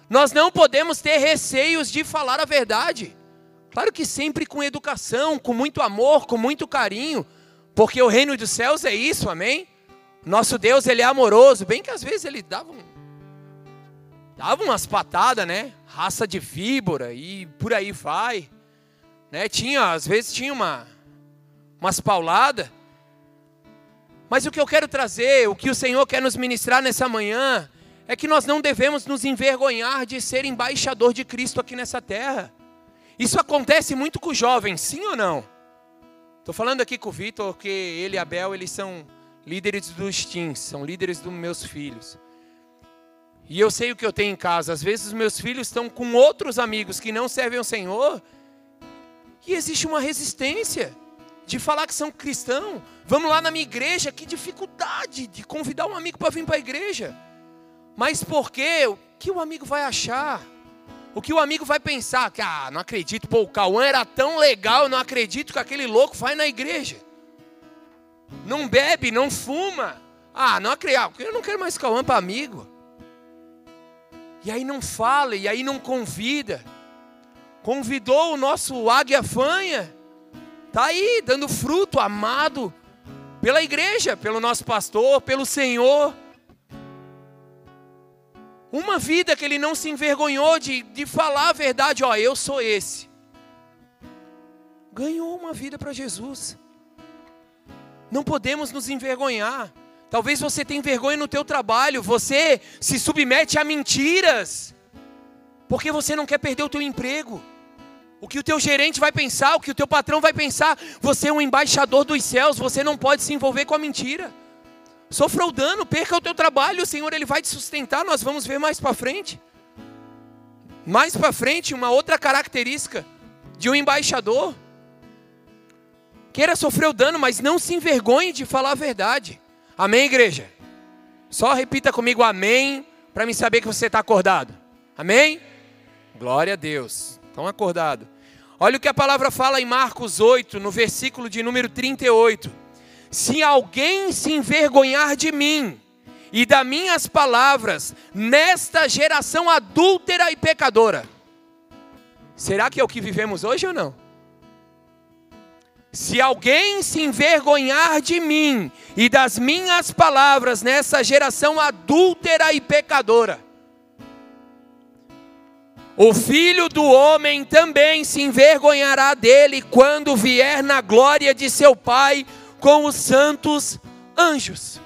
Nós não podemos ter receios de falar a verdade. Claro que sempre com educação, com muito amor, com muito carinho, porque o reino dos céus é isso, amém? Nosso Deus, ele é amoroso, bem que às vezes ele dava um, dava umas patadas, né? Raça de víbora e por aí vai. Né? Tinha, às vezes tinha uma umas pauladas. Mas o que eu quero trazer, o que o Senhor quer nos ministrar nessa manhã, é que nós não devemos nos envergonhar de ser embaixador de Cristo aqui nessa terra. Isso acontece muito com os jovens, sim ou não? Estou falando aqui com o Vitor, porque ele e a Bel, eles são líderes dos teens, são líderes dos meus filhos. E eu sei o que eu tenho em casa. Às vezes os meus filhos estão com outros amigos que não servem ao Senhor, e existe uma resistência de falar que são cristãos. Vamos lá na minha igreja, que dificuldade de convidar um amigo para vir para a igreja. Mas por quê? O que o amigo vai achar? O que o amigo vai pensar? Que, ah, não acredito, pô, o Cauã era tão legal, não acredito que aquele louco vai na igreja. Não bebe, não fuma. Ah, não acredito, eu não quero mais Cauã para amigo. E aí não fala, e aí não convida. Convidou o nosso águia fanha. Está aí, dando fruto, amado pela igreja, pelo nosso pastor, pelo Senhor. Uma vida que ele não se envergonhou de, de falar a verdade, ó, eu sou esse. Ganhou uma vida para Jesus. Não podemos nos envergonhar. Talvez você tenha vergonha no teu trabalho, você se submete a mentiras, porque você não quer perder o teu emprego. O que o teu gerente vai pensar, o que o teu patrão vai pensar, você é um embaixador dos céus, você não pode se envolver com a mentira sofra o dano, perca o teu trabalho, o Senhor ele vai te sustentar, nós vamos ver mais para frente. Mais para frente, uma outra característica de um embaixador. Queira sofrer o dano, mas não se envergonhe de falar a verdade. Amém, igreja? Só repita comigo amém, para me saber que você está acordado. Amém? Glória a Deus. Estão acordados. Olha o que a palavra fala em Marcos 8, no versículo de número 38 se alguém se envergonhar de mim e das minhas palavras nesta geração adúltera e pecadora. Será que é o que vivemos hoje ou não? Se alguém se envergonhar de mim e das minhas palavras nessa geração adúltera e pecadora, o filho do homem também se envergonhará dele quando vier na glória de seu Pai com os santos anjos.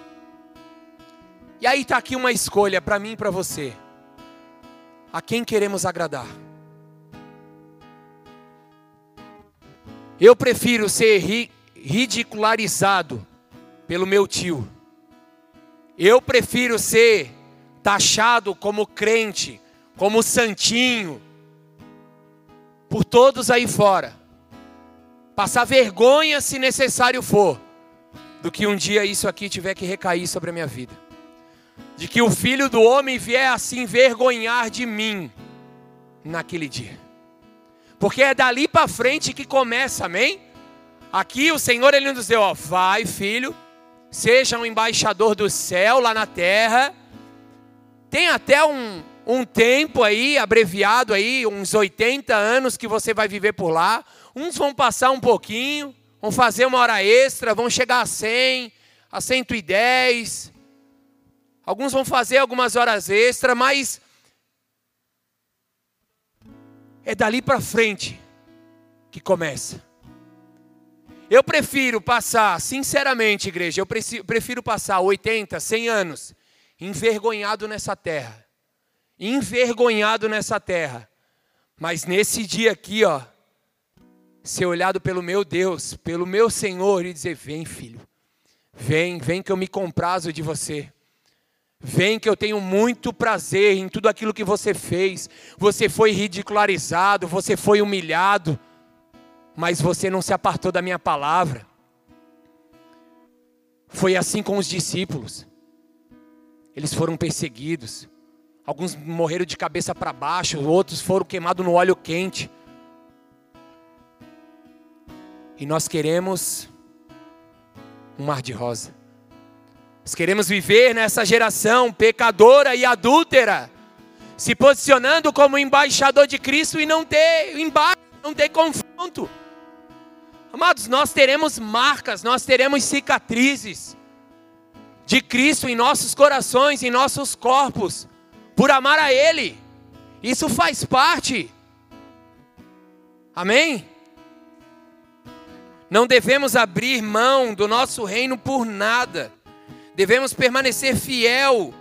E aí está aqui uma escolha para mim e para você. A quem queremos agradar? Eu prefiro ser ri ridicularizado pelo meu tio. Eu prefiro ser taxado como crente, como santinho, por todos aí fora. Passar vergonha se necessário for do que um dia isso aqui tiver que recair sobre a minha vida. De que o filho do homem vier a se envergonhar de mim naquele dia. Porque é dali para frente que começa, amém? Aqui o Senhor ele nos deu, ó, vai, filho, seja um embaixador do céu lá na terra. Tem até um, um tempo aí, abreviado aí, uns 80 anos que você vai viver por lá. Uns vão passar um pouquinho, vão fazer uma hora extra, vão chegar a 100, a 110. Alguns vão fazer algumas horas extra, mas é dali para frente que começa. Eu prefiro passar, sinceramente, igreja, eu prefiro passar 80, 100 anos envergonhado nessa terra. Envergonhado nessa terra. Mas nesse dia aqui, ó, ser olhado pelo meu Deus, pelo meu Senhor e dizer: Vem, filho, vem, vem que eu me comprazo de você. Vem que eu tenho muito prazer em tudo aquilo que você fez. Você foi ridicularizado, você foi humilhado, mas você não se apartou da minha palavra. Foi assim com os discípulos. Eles foram perseguidos. Alguns morreram de cabeça para baixo, outros foram queimados no óleo quente. E nós queremos um mar de rosa. Nós queremos viver nessa geração pecadora e adúltera, se posicionando como embaixador de Cristo e não ter embate, não ter confronto. Amados, nós teremos marcas, nós teremos cicatrizes de Cristo em nossos corações, em nossos corpos, por amar a Ele. Isso faz parte. Amém? Não devemos abrir mão do nosso reino por nada. Devemos permanecer fiel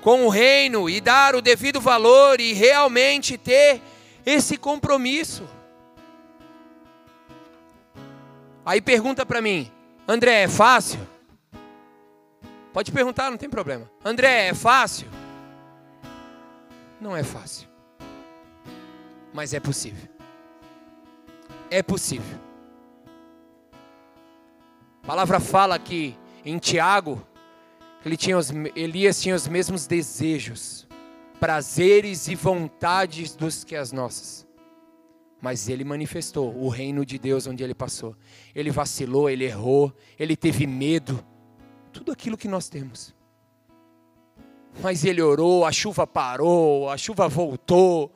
com o reino e dar o devido valor e realmente ter esse compromisso. Aí pergunta para mim, André, é fácil? Pode perguntar, não tem problema. André, é fácil? Não é fácil. Mas é possível. É possível. A palavra fala que em Tiago, ele tinha os, Elias tinha os mesmos desejos, prazeres e vontades dos que as nossas. Mas ele manifestou o reino de Deus onde ele passou. Ele vacilou, ele errou, ele teve medo. Tudo aquilo que nós temos. Mas ele orou, a chuva parou, a chuva voltou,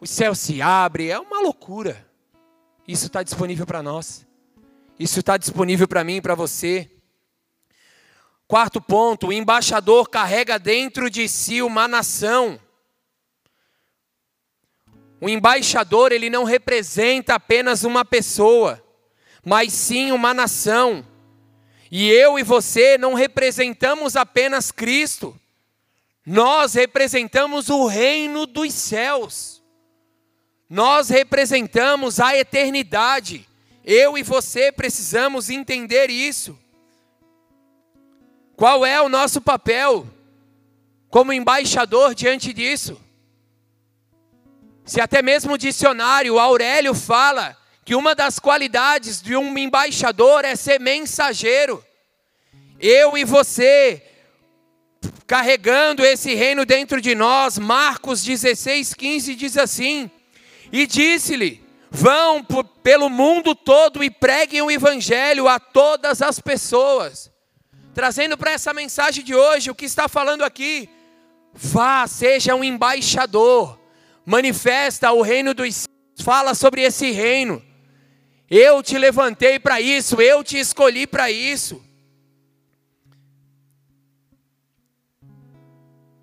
o céu se abre, é uma loucura. Isso está disponível para nós. Isso está disponível para mim e para você. Quarto ponto: o embaixador carrega dentro de si uma nação. O embaixador, ele não representa apenas uma pessoa, mas sim uma nação. E eu e você não representamos apenas Cristo, nós representamos o reino dos céus, nós representamos a eternidade. Eu e você precisamos entender isso. Qual é o nosso papel como embaixador diante disso? Se até mesmo o dicionário Aurélio fala que uma das qualidades de um embaixador é ser mensageiro. Eu e você, carregando esse reino dentro de nós, Marcos 16, 15 diz assim: E disse-lhe: Vão pelo mundo todo e preguem o evangelho a todas as pessoas. Trazendo para essa mensagem de hoje, o que está falando aqui? Vá, seja um embaixador, manifesta o reino dos céus, fala sobre esse reino. Eu te levantei para isso, eu te escolhi para isso.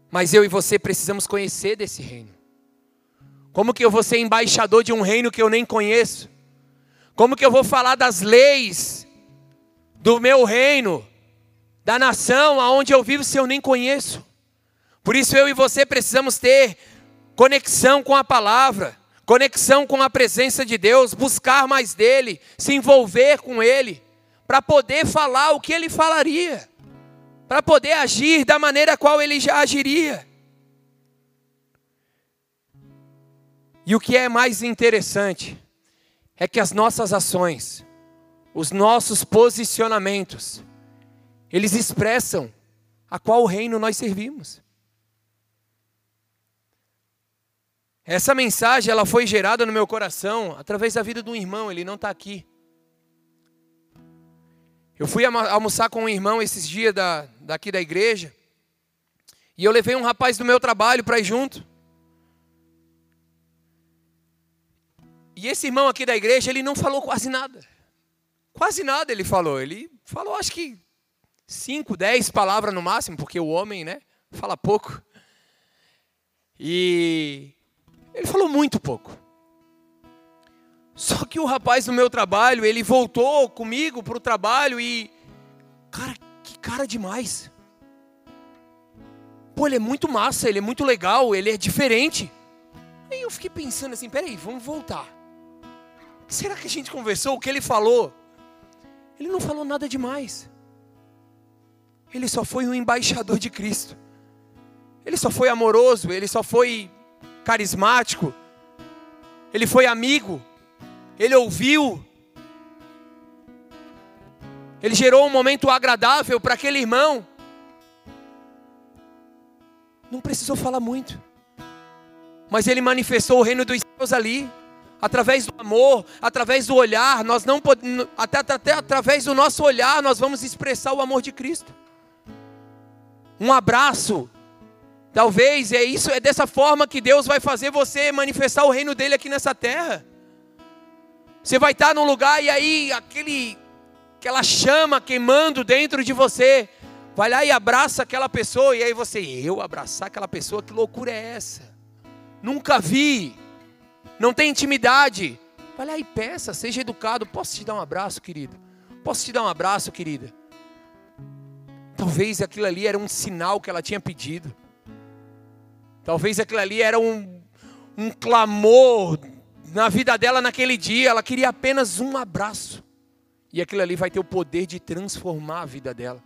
Mas eu e você precisamos conhecer desse reino. Como que eu vou ser embaixador de um reino que eu nem conheço? Como que eu vou falar das leis do meu reino, da nação aonde eu vivo se eu nem conheço? Por isso eu e você precisamos ter conexão com a palavra conexão com a presença de Deus, buscar mais dele, se envolver com ele, para poder falar o que ele falaria, para poder agir da maneira qual ele já agiria. E o que é mais interessante é que as nossas ações, os nossos posicionamentos, eles expressam a qual reino nós servimos. Essa mensagem ela foi gerada no meu coração através da vida de um irmão, ele não está aqui. Eu fui almoçar com um irmão esses dias da, daqui da igreja, e eu levei um rapaz do meu trabalho para ir junto. E esse irmão aqui da igreja, ele não falou quase nada. Quase nada ele falou. Ele falou, acho que cinco, dez palavras no máximo, porque o homem, né, fala pouco. E ele falou muito pouco. Só que o rapaz do meu trabalho, ele voltou comigo para o trabalho e. Cara, que cara demais. Pô, ele é muito massa, ele é muito legal, ele é diferente. Aí eu fiquei pensando assim: peraí, vamos voltar. Será que a gente conversou? O que ele falou? Ele não falou nada demais. Ele só foi um embaixador de Cristo. Ele só foi amoroso, ele só foi carismático, ele foi amigo, ele ouviu, ele gerou um momento agradável para aquele irmão. Não precisou falar muito, mas ele manifestou o reino dos céus ali, através do amor, através do olhar. Nós não podemos, até, até através do nosso olhar, nós vamos expressar o amor de Cristo. Um abraço, Talvez é isso, é dessa forma que Deus vai fazer você manifestar o reino dele aqui nessa terra. Você vai estar num lugar e aí aquele aquela chama queimando dentro de você, vai lá e abraça aquela pessoa e aí você, eu abraçar aquela pessoa, que loucura é essa? Nunca vi. Não tem intimidade. Vai lá e peça, seja educado. Posso te dar um abraço, querido? Posso te dar um abraço, querida? Talvez aquilo ali era um sinal que ela tinha pedido. Talvez aquilo ali era um, um clamor na vida dela naquele dia. Ela queria apenas um abraço. E aquilo ali vai ter o poder de transformar a vida dela.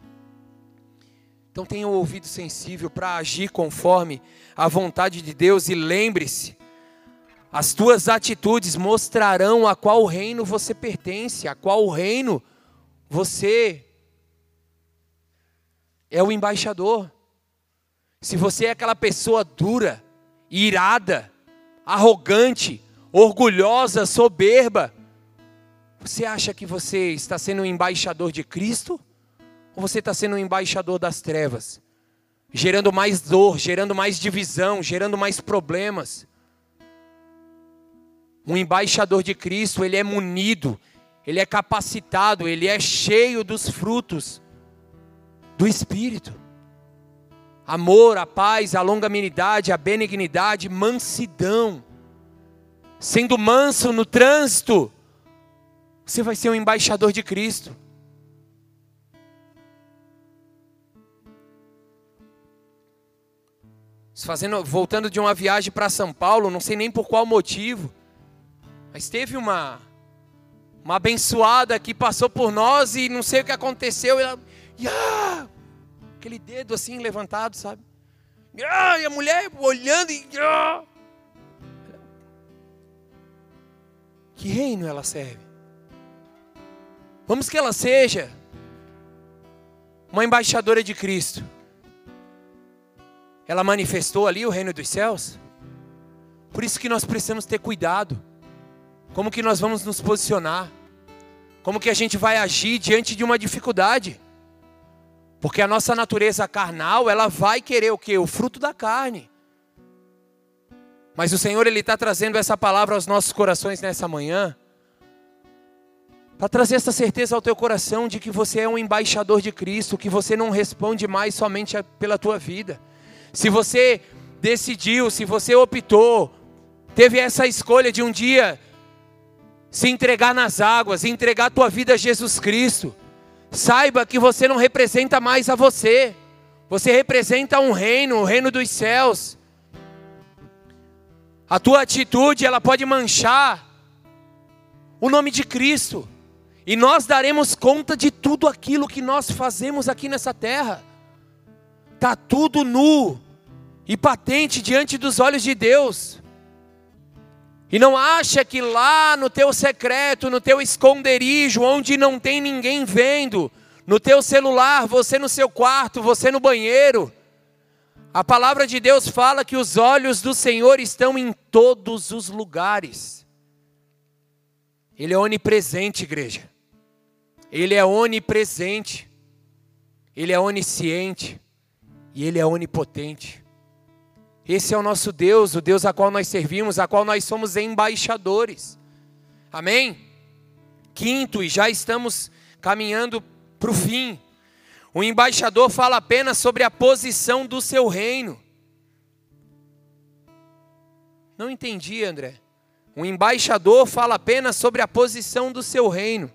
Então tenha o ouvido sensível para agir conforme a vontade de Deus e lembre-se, as tuas atitudes mostrarão a qual reino você pertence, a qual reino você é o embaixador. Se você é aquela pessoa dura, irada, arrogante, orgulhosa, soberba, você acha que você está sendo um embaixador de Cristo? Ou você está sendo um embaixador das trevas? Gerando mais dor, gerando mais divisão, gerando mais problemas. Um embaixador de Cristo, ele é munido, ele é capacitado, ele é cheio dos frutos do Espírito amor, a paz, a longanimidade, a benignidade, mansidão. Sendo manso no trânsito, você vai ser um embaixador de Cristo. Fazendo, voltando de uma viagem para São Paulo, não sei nem por qual motivo, mas teve uma uma abençoada que passou por nós e não sei o que aconteceu, e ela, ah, aquele dedo assim levantado, sabe? E a mulher olhando e. Que reino ela serve? Vamos que ela seja uma embaixadora de Cristo. Ela manifestou ali o reino dos céus. Por isso que nós precisamos ter cuidado. Como que nós vamos nos posicionar? Como que a gente vai agir diante de uma dificuldade? Porque a nossa natureza carnal, ela vai querer o que? O fruto da carne. Mas o Senhor, Ele está trazendo essa palavra aos nossos corações nessa manhã, para trazer essa certeza ao teu coração de que você é um embaixador de Cristo, que você não responde mais somente pela tua vida. Se você decidiu, se você optou, teve essa escolha de um dia se entregar nas águas, entregar a tua vida a Jesus Cristo, Saiba que você não representa mais a você. Você representa um reino, o reino dos céus. A tua atitude, ela pode manchar o nome de Cristo. E nós daremos conta de tudo aquilo que nós fazemos aqui nessa terra. Tá tudo nu e patente diante dos olhos de Deus. E não acha que lá no teu secreto, no teu esconderijo, onde não tem ninguém vendo, no teu celular, você no seu quarto, você no banheiro, a palavra de Deus fala que os olhos do Senhor estão em todos os lugares. Ele é onipresente, igreja. Ele é onipresente. Ele é onisciente. E ele é onipotente. Esse é o nosso Deus, o Deus a qual nós servimos, a qual nós somos embaixadores. Amém? Quinto, e já estamos caminhando para o fim. O embaixador fala apenas sobre a posição do seu reino. Não entendi, André. O embaixador fala apenas sobre a posição do seu reino.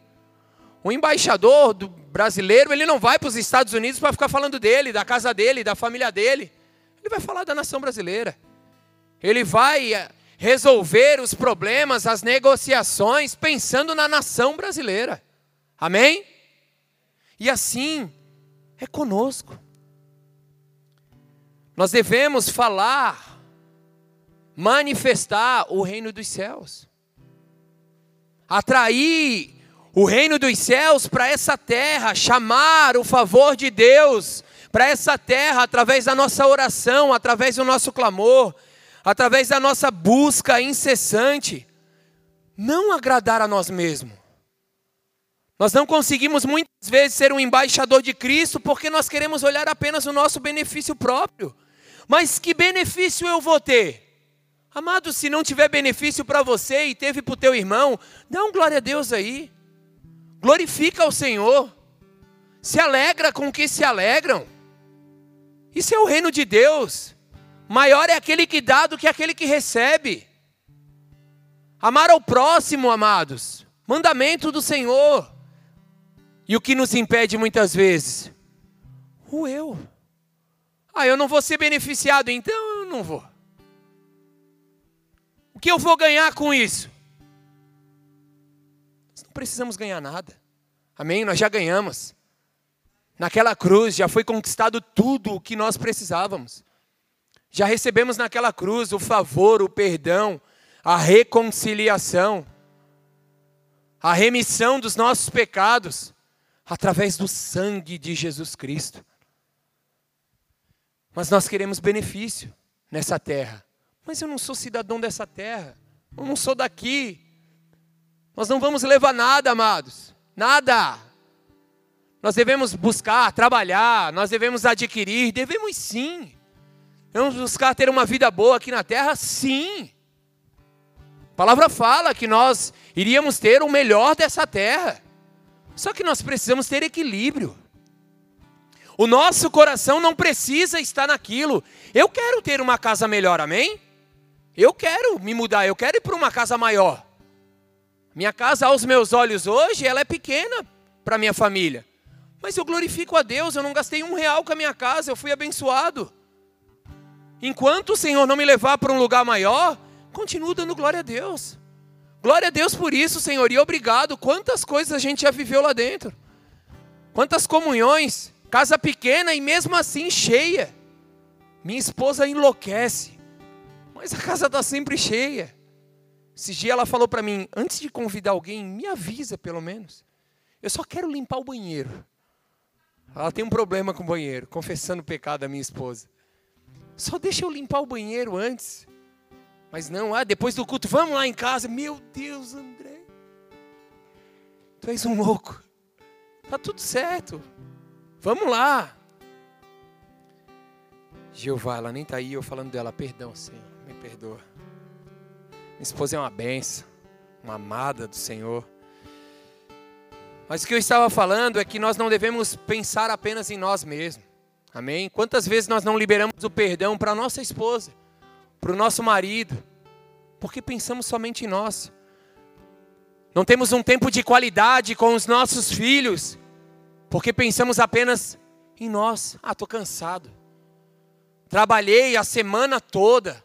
O embaixador brasileiro, ele não vai para os Estados Unidos para ficar falando dele, da casa dele, da família dele. Ele vai falar da nação brasileira. Ele vai eh, resolver os problemas, as negociações, pensando na nação brasileira. Amém? E assim é conosco. Nós devemos falar, manifestar o reino dos céus, atrair o reino dos céus para essa terra, chamar o favor de Deus para essa terra através da nossa oração, através do nosso clamor, através da nossa busca incessante. Não agradar a nós mesmos. Nós não conseguimos muitas vezes ser um embaixador de Cristo porque nós queremos olhar apenas o nosso benefício próprio. Mas que benefício eu vou ter? Amado, se não tiver benefício para você e teve para o teu irmão, dá um glória a Deus aí. Glorifica ao Senhor. Se alegra com o que se alegram. Isso é o reino de Deus. Maior é aquele que dá do que aquele que recebe. Amar ao próximo, amados. Mandamento do Senhor. E o que nos impede muitas vezes? O eu. Ah, eu não vou ser beneficiado, então eu não vou. O que eu vou ganhar com isso? Nós não precisamos ganhar nada. Amém? Nós já ganhamos. Naquela cruz já foi conquistado tudo o que nós precisávamos. Já recebemos naquela cruz o favor, o perdão, a reconciliação, a remissão dos nossos pecados, através do sangue de Jesus Cristo. Mas nós queremos benefício nessa terra. Mas eu não sou cidadão dessa terra, eu não sou daqui. Nós não vamos levar nada, amados, nada. Nós devemos buscar, trabalhar, nós devemos adquirir, devemos sim. Devemos buscar ter uma vida boa aqui na terra, sim. A palavra fala que nós iríamos ter o melhor dessa terra. Só que nós precisamos ter equilíbrio. O nosso coração não precisa estar naquilo. Eu quero ter uma casa melhor, amém? Eu quero me mudar, eu quero ir para uma casa maior. Minha casa, aos meus olhos hoje, ela é pequena para minha família. Mas eu glorifico a Deus, eu não gastei um real com a minha casa, eu fui abençoado. Enquanto o Senhor não me levar para um lugar maior, continuo dando glória a Deus. Glória a Deus por isso, Senhor, e obrigado. Quantas coisas a gente já viveu lá dentro. Quantas comunhões, casa pequena e mesmo assim cheia. Minha esposa enlouquece, mas a casa está sempre cheia. Esse dia ela falou para mim: antes de convidar alguém, me avisa pelo menos. Eu só quero limpar o banheiro. Ela tem um problema com o banheiro, confessando o pecado da minha esposa. Só deixa eu limpar o banheiro antes. Mas não, ah, depois do culto, vamos lá em casa. Meu Deus, André. Tu és um louco. Tá tudo certo. Vamos lá. Jeová, ela nem está aí, eu falando dela, perdão, Senhor, me perdoa. Minha esposa é uma benção, uma amada do Senhor. Mas o que eu estava falando é que nós não devemos pensar apenas em nós mesmos. Amém? Quantas vezes nós não liberamos o perdão para nossa esposa, para o nosso marido, porque pensamos somente em nós. Não temos um tempo de qualidade com os nossos filhos, porque pensamos apenas em nós. Ah, estou cansado. Trabalhei a semana toda.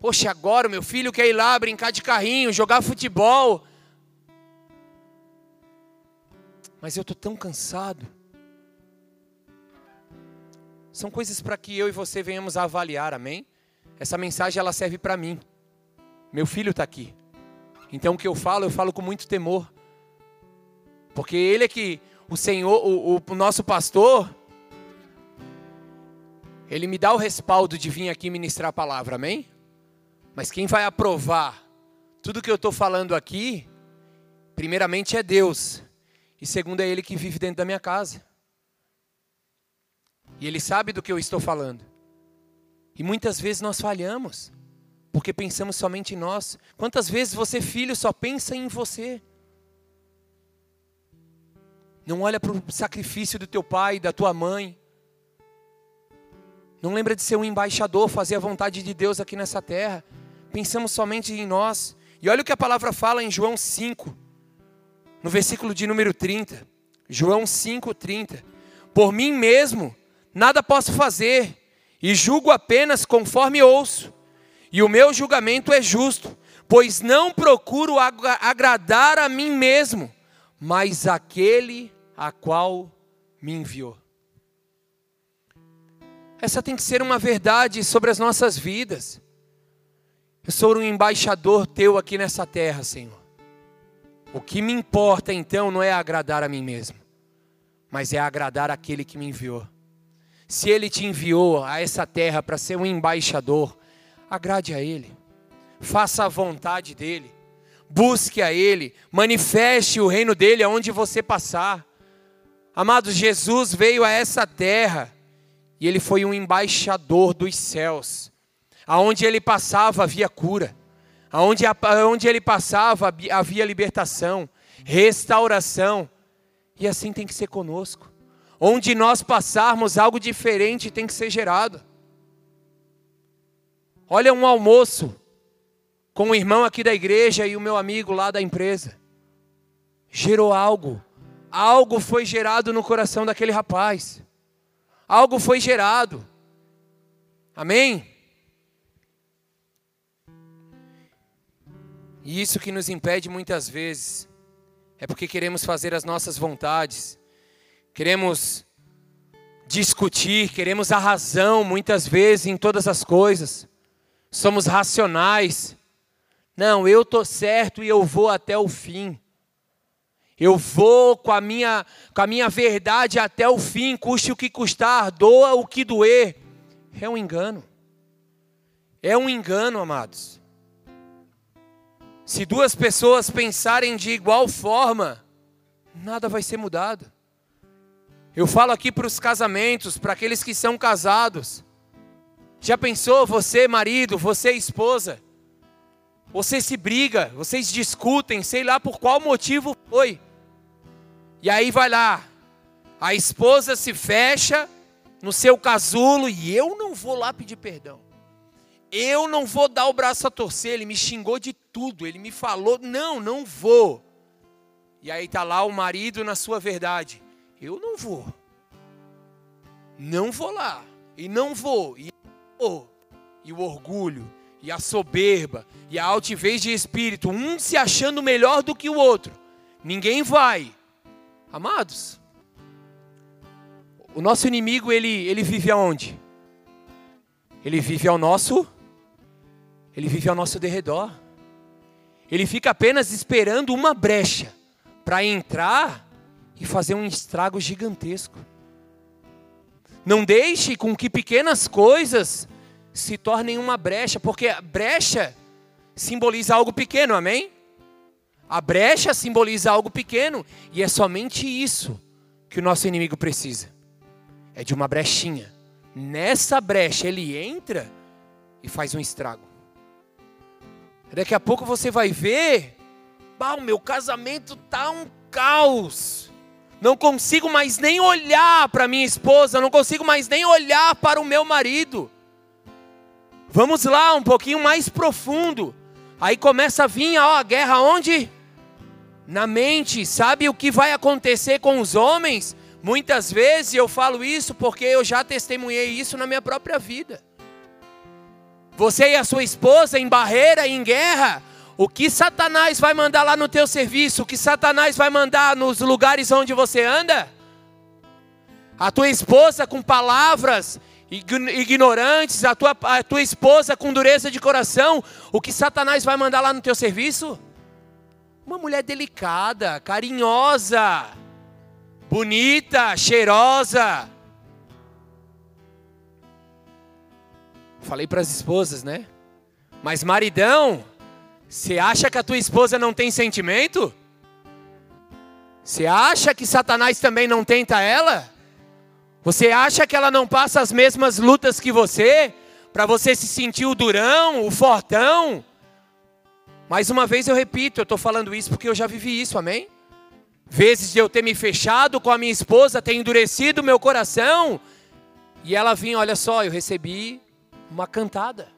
Poxa, agora o meu filho quer ir lá brincar de carrinho, jogar futebol. Mas eu estou tão cansado. São coisas para que eu e você venhamos a avaliar, amém? Essa mensagem ela serve para mim. Meu filho está aqui. Então o que eu falo, eu falo com muito temor. Porque ele é que, o Senhor, o, o, nosso pastor, ele me dá o respaldo de vir aqui ministrar a palavra, amém? Mas quem vai aprovar tudo que eu estou falando aqui, primeiramente é Deus. E segundo, é Ele que vive dentro da minha casa. E Ele sabe do que eu estou falando. E muitas vezes nós falhamos, porque pensamos somente em nós. Quantas vezes você, filho, só pensa em você? Não olha para o sacrifício do teu pai, da tua mãe. Não lembra de ser um embaixador, fazer a vontade de Deus aqui nessa terra. Pensamos somente em nós. E olha o que a palavra fala em João 5 no versículo de número 30, João 5:30. Por mim mesmo nada posso fazer, e julgo apenas conforme ouço. E o meu julgamento é justo, pois não procuro agradar a mim mesmo, mas aquele a qual me enviou. Essa tem que ser uma verdade sobre as nossas vidas. Eu sou um embaixador teu aqui nessa terra, Senhor. O que me importa então não é agradar a mim mesmo, mas é agradar aquele que me enviou. Se ele te enviou a essa terra para ser um embaixador, agrade a ele, faça a vontade dele, busque a ele, manifeste o reino dele aonde você passar. Amados, Jesus veio a essa terra e ele foi um embaixador dos céus. Aonde ele passava havia cura. Aonde, aonde ele passava havia libertação, restauração. E assim tem que ser conosco. Onde nós passarmos, algo diferente tem que ser gerado. Olha um almoço com o irmão aqui da igreja e o meu amigo lá da empresa. Gerou algo. Algo foi gerado no coração daquele rapaz algo foi gerado. Amém? E isso que nos impede muitas vezes é porque queremos fazer as nossas vontades, queremos discutir, queremos a razão muitas vezes em todas as coisas, somos racionais. Não, eu estou certo e eu vou até o fim. Eu vou com a minha, com a minha verdade até o fim, custe o que custar, doa o que doer. É um engano. É um engano, amados. Se duas pessoas pensarem de igual forma, nada vai ser mudado. Eu falo aqui para os casamentos, para aqueles que são casados. Já pensou, você marido, você esposa? Você se briga, vocês discutem, sei lá por qual motivo foi. E aí vai lá, a esposa se fecha no seu casulo e eu não vou lá pedir perdão. Eu não vou dar o braço a torcer, ele me xingou de tudo, ele me falou, não, não vou. E aí tá lá o marido na sua verdade. Eu não vou. Não vou lá. E não vou. E, e o orgulho, e a soberba, e a altivez de espírito, um se achando melhor do que o outro. Ninguém vai. Amados, o nosso inimigo ele, ele vive aonde? Ele vive ao nosso ele vive ao nosso derredor. Ele fica apenas esperando uma brecha para entrar e fazer um estrago gigantesco. Não deixe com que pequenas coisas se tornem uma brecha, porque brecha simboliza algo pequeno, amém? A brecha simboliza algo pequeno e é somente isso que o nosso inimigo precisa. É de uma brechinha. Nessa brecha ele entra e faz um estrago. Daqui a pouco você vai ver, o meu casamento tá um caos. Não consigo mais nem olhar para minha esposa, não consigo mais nem olhar para o meu marido. Vamos lá, um pouquinho mais profundo. Aí começa a vir ó, a guerra onde? na mente, sabe o que vai acontecer com os homens? Muitas vezes eu falo isso porque eu já testemunhei isso na minha própria vida. Você e a sua esposa em barreira, em guerra, o que Satanás vai mandar lá no teu serviço? O que Satanás vai mandar nos lugares onde você anda? A tua esposa com palavras ignorantes, a tua, a tua esposa com dureza de coração, o que Satanás vai mandar lá no teu serviço? Uma mulher delicada, carinhosa, bonita, cheirosa. Falei para as esposas, né? Mas maridão, você acha que a tua esposa não tem sentimento? Você acha que Satanás também não tenta ela? Você acha que ela não passa as mesmas lutas que você? Para você se sentir o durão, o fortão? Mais uma vez eu repito, eu estou falando isso porque eu já vivi isso, amém? Vezes de eu ter me fechado com a minha esposa, ter endurecido meu coração, e ela vinha, olha só, eu recebi uma cantada.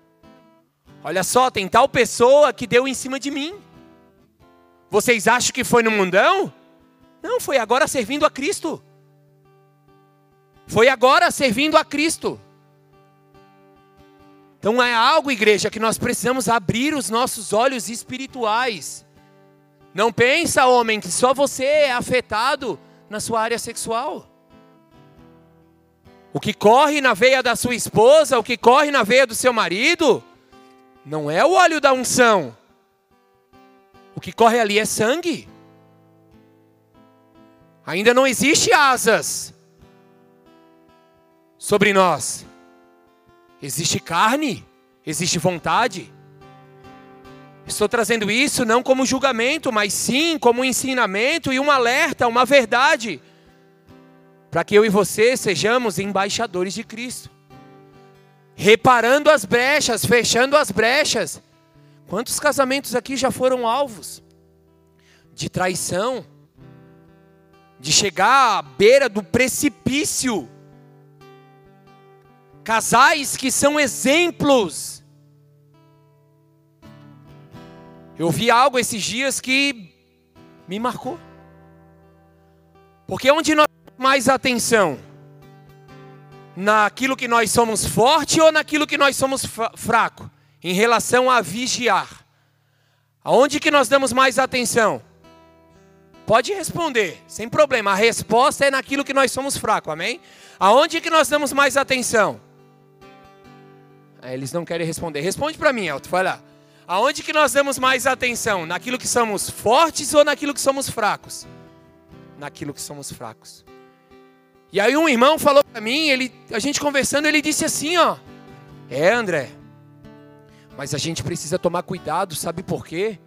Olha só, tem tal pessoa que deu em cima de mim. Vocês acham que foi no mundão? Não, foi agora servindo a Cristo. Foi agora servindo a Cristo. Então é algo, igreja, que nós precisamos abrir os nossos olhos espirituais. Não pensa, homem, que só você é afetado na sua área sexual. O que corre na veia da sua esposa, o que corre na veia do seu marido, não é o óleo da unção. O que corre ali é sangue. Ainda não existe asas sobre nós. Existe carne, existe vontade. Estou trazendo isso não como julgamento, mas sim como um ensinamento e um alerta, uma verdade para que eu e você sejamos embaixadores de Cristo. Reparando as brechas, fechando as brechas. Quantos casamentos aqui já foram alvos de traição, de chegar à beira do precipício? Casais que são exemplos. Eu vi algo esses dias que me marcou. Porque onde nós mais atenção? Naquilo que nós somos forte ou naquilo que nós somos fraco? Em relação a vigiar. Aonde que nós damos mais atenção? Pode responder, sem problema. A resposta é naquilo que nós somos fracos, amém? Aonde que nós damos mais atenção? É, eles não querem responder. Responde para mim, Alto, vai lá. Aonde que nós damos mais atenção? Naquilo que somos fortes ou naquilo que somos fracos? Naquilo que somos fracos. E aí um irmão falou para mim, ele, a gente conversando, ele disse assim, ó: "É, André, mas a gente precisa tomar cuidado, sabe por quê?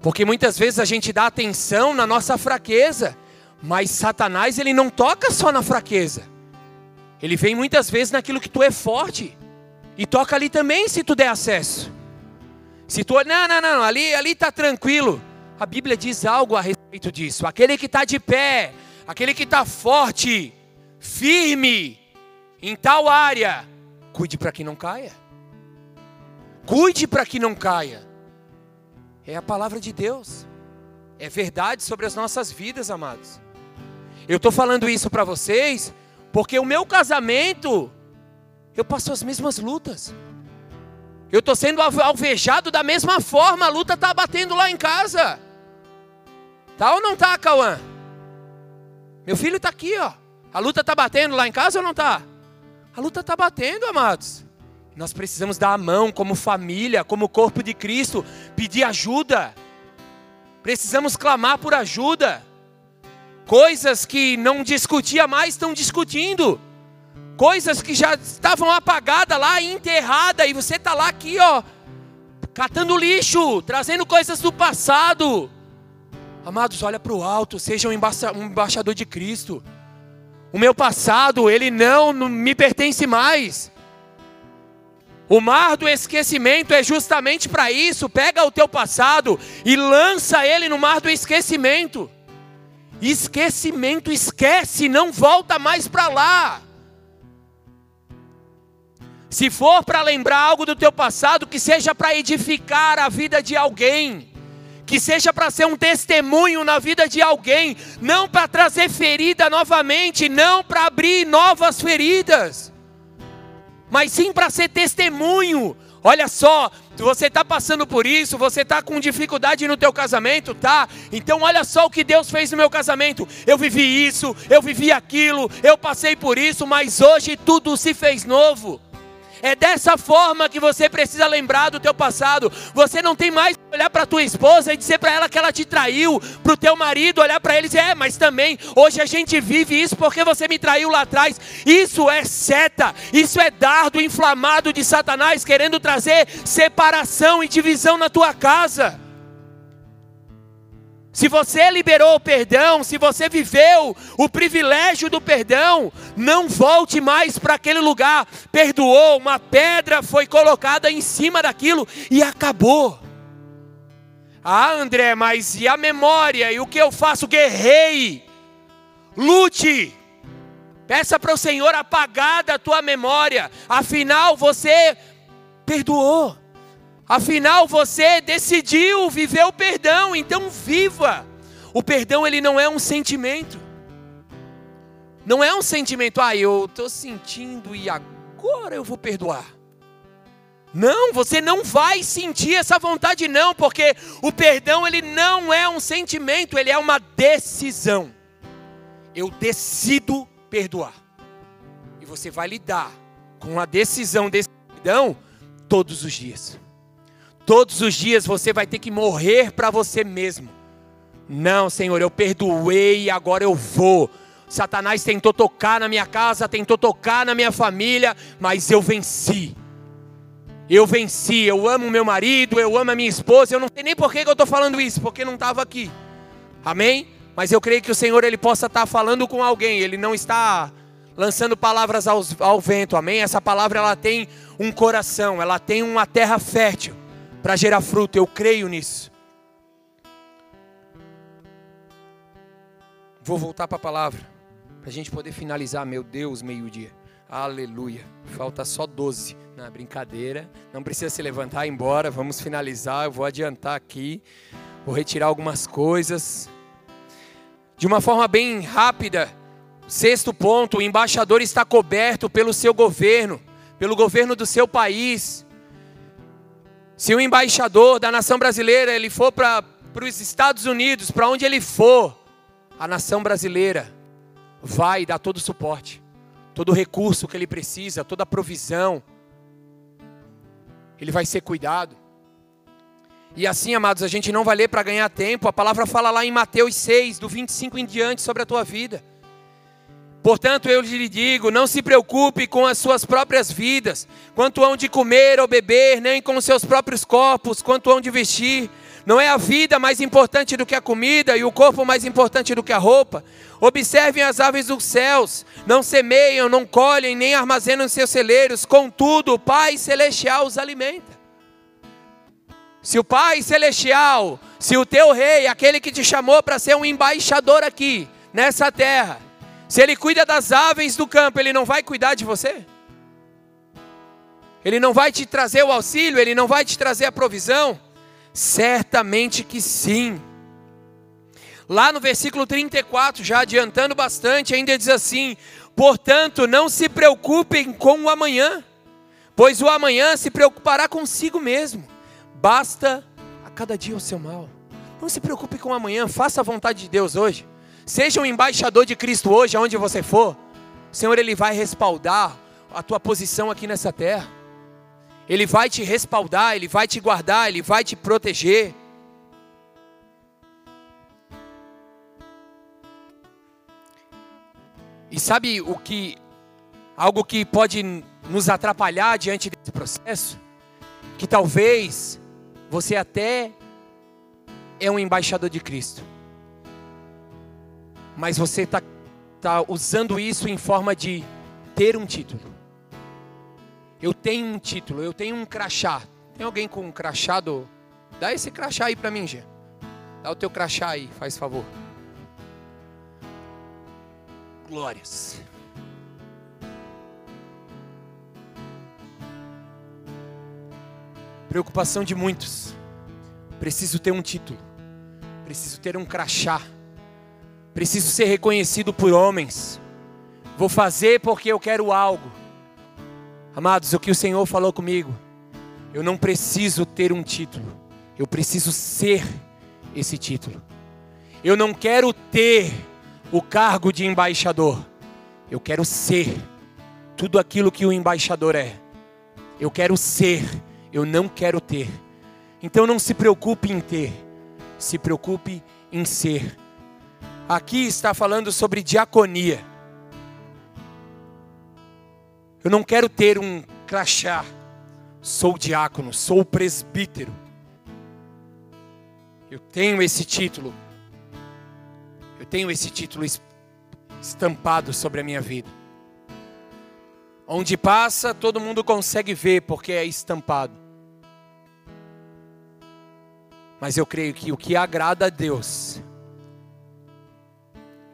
Porque muitas vezes a gente dá atenção na nossa fraqueza, mas Satanás ele não toca só na fraqueza. Ele vem muitas vezes naquilo que tu é forte e toca ali também se tu der acesso. Se tu não, não, não, ali ali tá tranquilo. A Bíblia diz algo a respeito disso. Aquele que está de pé, aquele que está forte, firme em tal área, cuide para que não caia. Cuide para que não caia. É a palavra de Deus. É verdade sobre as nossas vidas, amados. Eu estou falando isso para vocês porque o meu casamento, eu passo as mesmas lutas. Eu estou sendo alvejado da mesma forma, a luta está batendo lá em casa. Tá ou não tá, Cauã? Meu filho está aqui, ó. A luta está batendo lá em casa ou não está? A luta está batendo, amados. Nós precisamos dar a mão como família, como corpo de Cristo, pedir ajuda. Precisamos clamar por ajuda. Coisas que não discutia mais estão discutindo. Coisas que já estavam apagadas lá, enterradas, e você está lá aqui, ó, catando lixo, trazendo coisas do passado. Amados, olha para o alto, seja um embaixador de Cristo. O meu passado, ele não me pertence mais. O mar do esquecimento é justamente para isso. Pega o teu passado e lança ele no mar do esquecimento. Esquecimento, esquece, não volta mais para lá. Se for para lembrar algo do teu passado, que seja para edificar a vida de alguém que seja para ser um testemunho na vida de alguém, não para trazer ferida novamente, não para abrir novas feridas, mas sim para ser testemunho. Olha só, você está passando por isso, você está com dificuldade no teu casamento, tá? Então olha só o que Deus fez no meu casamento. Eu vivi isso, eu vivi aquilo, eu passei por isso, mas hoje tudo se fez novo. É dessa forma que você precisa lembrar do teu passado. Você não tem mais que olhar para tua esposa e dizer para ela que ela te traiu, para o teu marido olhar para ele e dizer, é, mas também hoje a gente vive isso porque você me traiu lá atrás. Isso é seta, isso é dardo inflamado de Satanás querendo trazer separação e divisão na tua casa. Se você liberou o perdão, se você viveu o privilégio do perdão, não volte mais para aquele lugar. Perdoou, uma pedra foi colocada em cima daquilo e acabou. Ah, André, mas e a memória? E o que eu faço? Guerrei, lute, peça para o Senhor apagar da tua memória. Afinal, você perdoou. Afinal, você decidiu viver o perdão, então viva. O perdão ele não é um sentimento. Não é um sentimento, ah, eu estou sentindo e agora eu vou perdoar. Não, você não vai sentir essa vontade não, porque o perdão ele não é um sentimento, ele é uma decisão. Eu decido perdoar. E você vai lidar com a decisão desse perdão todos os dias. Todos os dias você vai ter que morrer para você mesmo. Não, Senhor, eu perdoei e agora eu vou. Satanás tentou tocar na minha casa, tentou tocar na minha família, mas eu venci. Eu venci, eu amo meu marido, eu amo a minha esposa. Eu não sei nem por que eu estou falando isso, porque não estava aqui. Amém? Mas eu creio que o Senhor ele possa estar tá falando com alguém. Ele não está lançando palavras ao, ao vento. Amém? Essa palavra ela tem um coração, ela tem uma terra fértil para gerar fruto. Eu creio nisso. Vou voltar para a palavra, para a gente poder finalizar. Meu Deus, meio-dia. Aleluia. Falta só 12. Na brincadeira. Não precisa se levantar e ir embora. Vamos finalizar. Eu vou adiantar aqui. Vou retirar algumas coisas. De uma forma bem rápida. Sexto ponto: o embaixador está coberto pelo seu governo, pelo governo do seu país. Se o embaixador da nação brasileira ele for para os Estados Unidos, para onde ele for, a nação brasileira vai dar todo o suporte, todo o recurso que ele precisa, toda a provisão. Ele vai ser cuidado. E assim, amados, a gente não vai ler para ganhar tempo. A palavra fala lá em Mateus 6, do 25 em diante, sobre a tua vida. Portanto, eu lhe digo: não se preocupe com as suas próprias vidas, quanto hão de comer ou beber, nem com os seus próprios corpos, quanto hão de vestir. Não é a vida mais importante do que a comida e o corpo mais importante do que a roupa? Observem as aves dos céus, não semeiam, não colhem, nem armazenam seus celeiros, contudo, o Pai Celestial os alimenta. Se o Pai Celestial, se o teu rei, aquele que te chamou para ser um embaixador aqui, nessa terra, se ele cuida das aves do campo, ele não vai cuidar de você? Ele não vai te trazer o auxílio, ele não vai te trazer a provisão? Certamente que sim. Lá no versículo 34, já adiantando bastante, ainda diz assim: Portanto, não se preocupem com o amanhã, pois o amanhã se preocupará consigo mesmo. Basta a cada dia o seu mal. Não se preocupe com o amanhã, faça a vontade de Deus hoje. Seja um embaixador de Cristo hoje, aonde você for. Senhor ele vai respaldar a tua posição aqui nessa terra. Ele vai te respaldar, Ele vai te guardar, Ele vai te proteger. E sabe o que, algo que pode nos atrapalhar diante desse processo? Que talvez você até é um embaixador de Cristo, mas você está tá usando isso em forma de ter um título. Eu tenho um título, eu tenho um crachá. Tem alguém com um crachá do... Dá esse crachá aí para mim, Gê. Dá o teu crachá aí, faz favor. Glórias. Preocupação de muitos. Preciso ter um título. Preciso ter um crachá. Preciso ser reconhecido por homens. Vou fazer porque eu quero algo. Amados, o que o Senhor falou comigo, eu não preciso ter um título, eu preciso ser esse título. Eu não quero ter o cargo de embaixador, eu quero ser tudo aquilo que o embaixador é. Eu quero ser, eu não quero ter. Então não se preocupe em ter, se preocupe em ser. Aqui está falando sobre diaconia. Eu não quero ter um crachá. Sou diácono, sou presbítero. Eu tenho esse título. Eu tenho esse título estampado sobre a minha vida. Onde passa, todo mundo consegue ver porque é estampado. Mas eu creio que o que agrada a Deus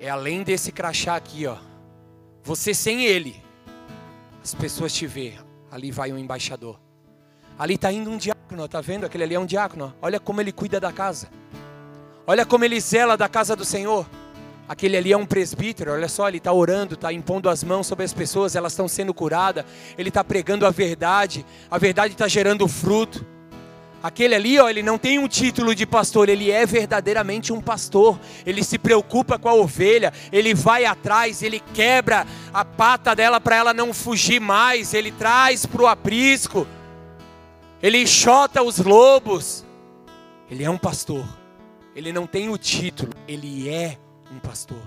é além desse crachá aqui, ó. Você sem ele as pessoas te vê. Ali vai um embaixador. Ali está indo um diácono, está vendo? Aquele ali é um diácono. Olha como ele cuida da casa. Olha como ele zela da casa do Senhor. Aquele ali é um presbítero, olha só, ele está orando, está impondo as mãos sobre as pessoas, elas estão sendo curadas. Ele está pregando a verdade, a verdade está gerando fruto. Aquele ali, ó, ele não tem um título de pastor, ele é verdadeiramente um pastor. Ele se preocupa com a ovelha, ele vai atrás, ele quebra a pata dela para ela não fugir mais, ele traz para o aprisco, ele chota os lobos. Ele é um pastor. Ele não tem o título, ele é um pastor.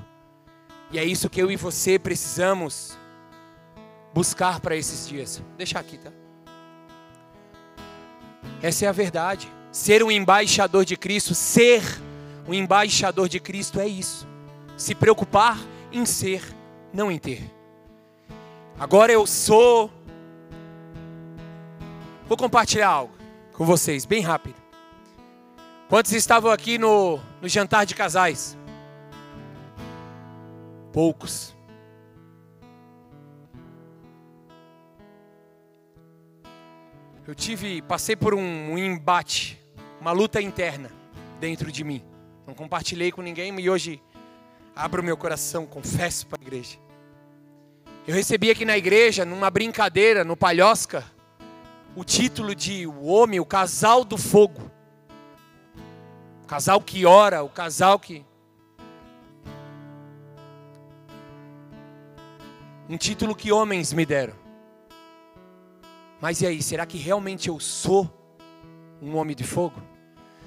E é isso que eu e você precisamos buscar para esses dias. Deixa aqui, tá? Essa é a verdade. Ser um embaixador de Cristo, ser um embaixador de Cristo é isso. Se preocupar em ser, não em ter. Agora eu sou. Vou compartilhar algo com vocês, bem rápido. Quantos estavam aqui no, no jantar de casais? Poucos. Eu tive, passei por um, um embate, uma luta interna dentro de mim. Não compartilhei com ninguém e hoje abro meu coração, confesso para a igreja. Eu recebi aqui na igreja, numa brincadeira, no Palhosca, o título de o homem, o casal do fogo. O casal que ora, o casal que. Um título que homens me deram. Mas e aí, será que realmente eu sou um homem de fogo?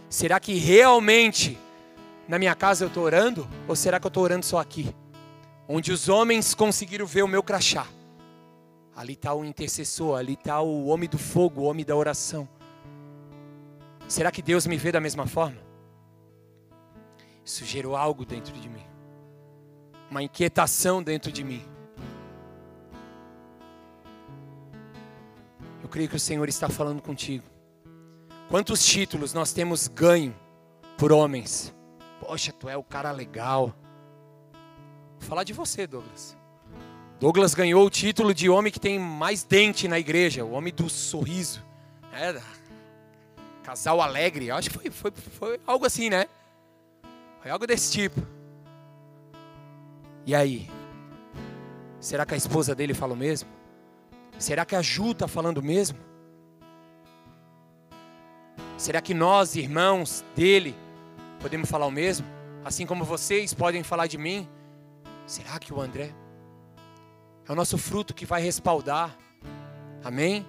Será que realmente na minha casa eu estou orando? Ou será que eu estou orando só aqui? Onde os homens conseguiram ver o meu crachá. Ali está o intercessor, ali está o homem do fogo, o homem da oração. Será que Deus me vê da mesma forma? Isso gerou algo dentro de mim, uma inquietação dentro de mim. Eu creio que o Senhor está falando contigo. Quantos títulos nós temos ganho por homens? Poxa, tu é o cara legal. Vou falar de você, Douglas. Douglas ganhou o título de homem que tem mais dente na igreja, o homem do sorriso. É, casal alegre, acho que foi, foi, foi algo assim, né? Foi algo desse tipo. E aí? Será que a esposa dele fala o mesmo? Será que a Ju está falando mesmo? Será que nós, irmãos dele, podemos falar o mesmo? Assim como vocês podem falar de mim? Será que o André? É o nosso fruto que vai respaldar. Amém?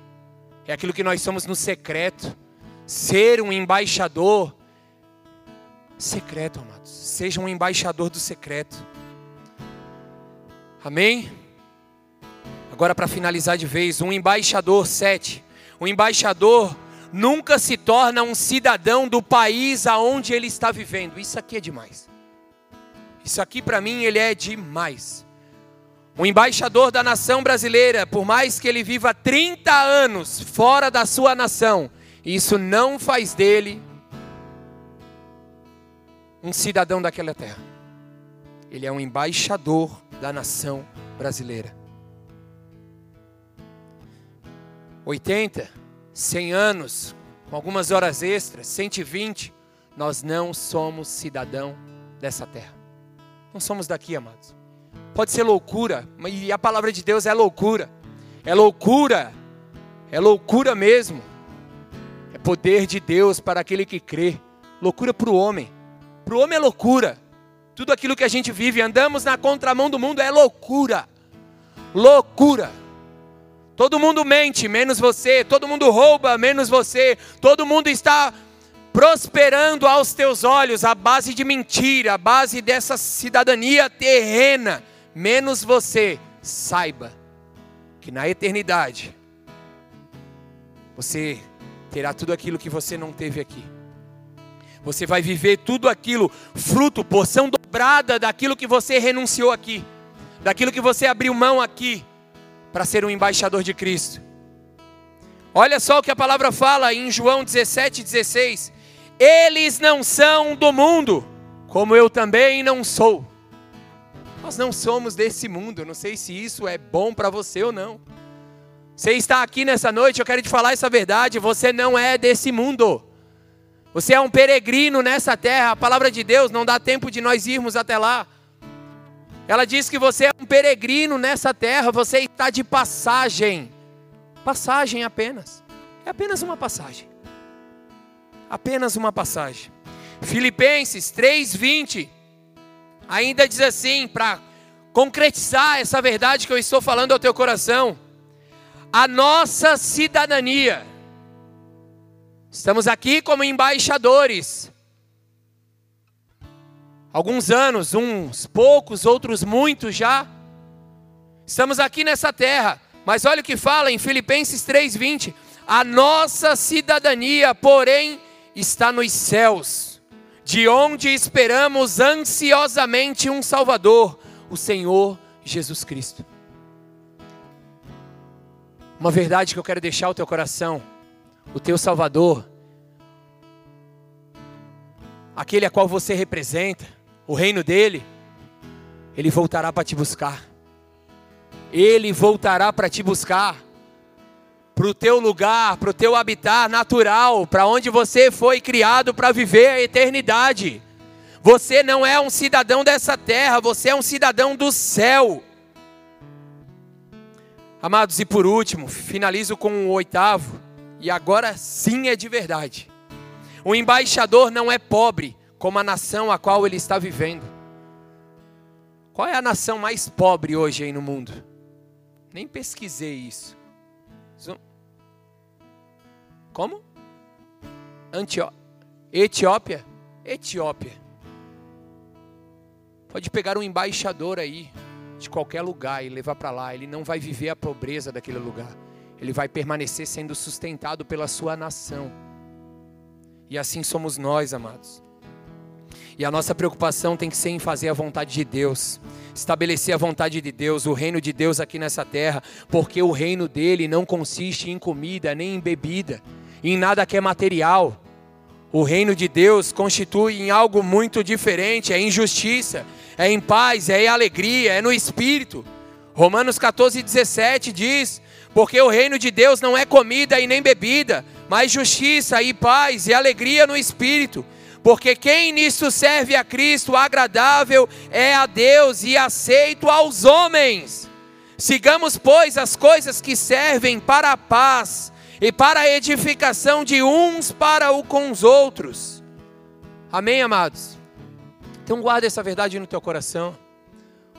É aquilo que nós somos no secreto. Ser um embaixador secreto, amados. Seja um embaixador do secreto. Amém? Agora, para finalizar de vez, um embaixador, sete. O embaixador nunca se torna um cidadão do país aonde ele está vivendo. Isso aqui é demais. Isso aqui para mim ele é demais. O embaixador da nação brasileira, por mais que ele viva 30 anos fora da sua nação, isso não faz dele um cidadão daquela terra. Ele é um embaixador da nação brasileira. 80, 100 anos, com algumas horas extras, 120, nós não somos cidadão dessa terra. Não somos daqui, amados. Pode ser loucura, e a palavra de Deus é loucura. É loucura. É loucura mesmo. É poder de Deus para aquele que crê. Loucura para o homem. Para o homem é loucura. Tudo aquilo que a gente vive, andamos na contramão do mundo, é loucura. Loucura. Todo mundo mente, menos você. Todo mundo rouba, menos você. Todo mundo está prosperando aos teus olhos à base de mentira, à base dessa cidadania terrena, menos você. Saiba que na eternidade você terá tudo aquilo que você não teve aqui. Você vai viver tudo aquilo, fruto, porção dobrada daquilo que você renunciou aqui, daquilo que você abriu mão aqui para ser um embaixador de Cristo. Olha só o que a palavra fala em João 17, 16: Eles não são do mundo, como eu também não sou. Nós não somos desse mundo, não sei se isso é bom para você ou não. Você está aqui nessa noite, eu quero te falar essa verdade: você não é desse mundo. Você é um peregrino nessa terra, a palavra de Deus não dá tempo de nós irmos até lá. Ela diz que você é um peregrino nessa terra, você está de passagem. Passagem apenas. É apenas uma passagem. apenas uma passagem. Filipenses 3:20 ainda diz assim, para concretizar essa verdade que eu estou falando ao teu coração, a nossa cidadania. Estamos aqui como embaixadores. Alguns anos, uns poucos, outros muitos já. Estamos aqui nessa terra, mas olha o que fala em Filipenses 3:20, a nossa cidadania, porém, está nos céus, de onde esperamos ansiosamente um Salvador, o Senhor Jesus Cristo. Uma verdade que eu quero deixar ao teu coração: o teu Salvador, aquele a qual você representa, o reino dele, ele voltará para te buscar. Ele voltará para te buscar para o teu lugar, para o teu habitat natural, para onde você foi criado para viver a eternidade. Você não é um cidadão dessa terra, você é um cidadão do céu. Amados, e por último, finalizo com o oitavo, e agora sim é de verdade. O embaixador não é pobre como a nação a qual ele está vivendo. Qual é a nação mais pobre hoje aí no mundo? Nem pesquisei isso. Como? Antió... Etiópia? Etiópia. Pode pegar um embaixador aí de qualquer lugar e levar para lá. Ele não vai viver a pobreza daquele lugar. Ele vai permanecer sendo sustentado pela sua nação. E assim somos nós, amados. E a nossa preocupação tem que ser em fazer a vontade de Deus, estabelecer a vontade de Deus, o reino de Deus aqui nessa terra, porque o reino dele não consiste em comida nem em bebida, em nada que é material. O reino de Deus constitui em algo muito diferente, é em justiça, é em paz, é em alegria, é no espírito. Romanos 14, 17 diz: Porque o reino de Deus não é comida e nem bebida, mas justiça e paz e alegria no espírito. Porque quem nisso serve a Cristo, agradável é a Deus e aceito aos homens. Sigamos, pois, as coisas que servem para a paz e para a edificação de uns para o com os outros. Amém, amados? Então guarda essa verdade no teu coração.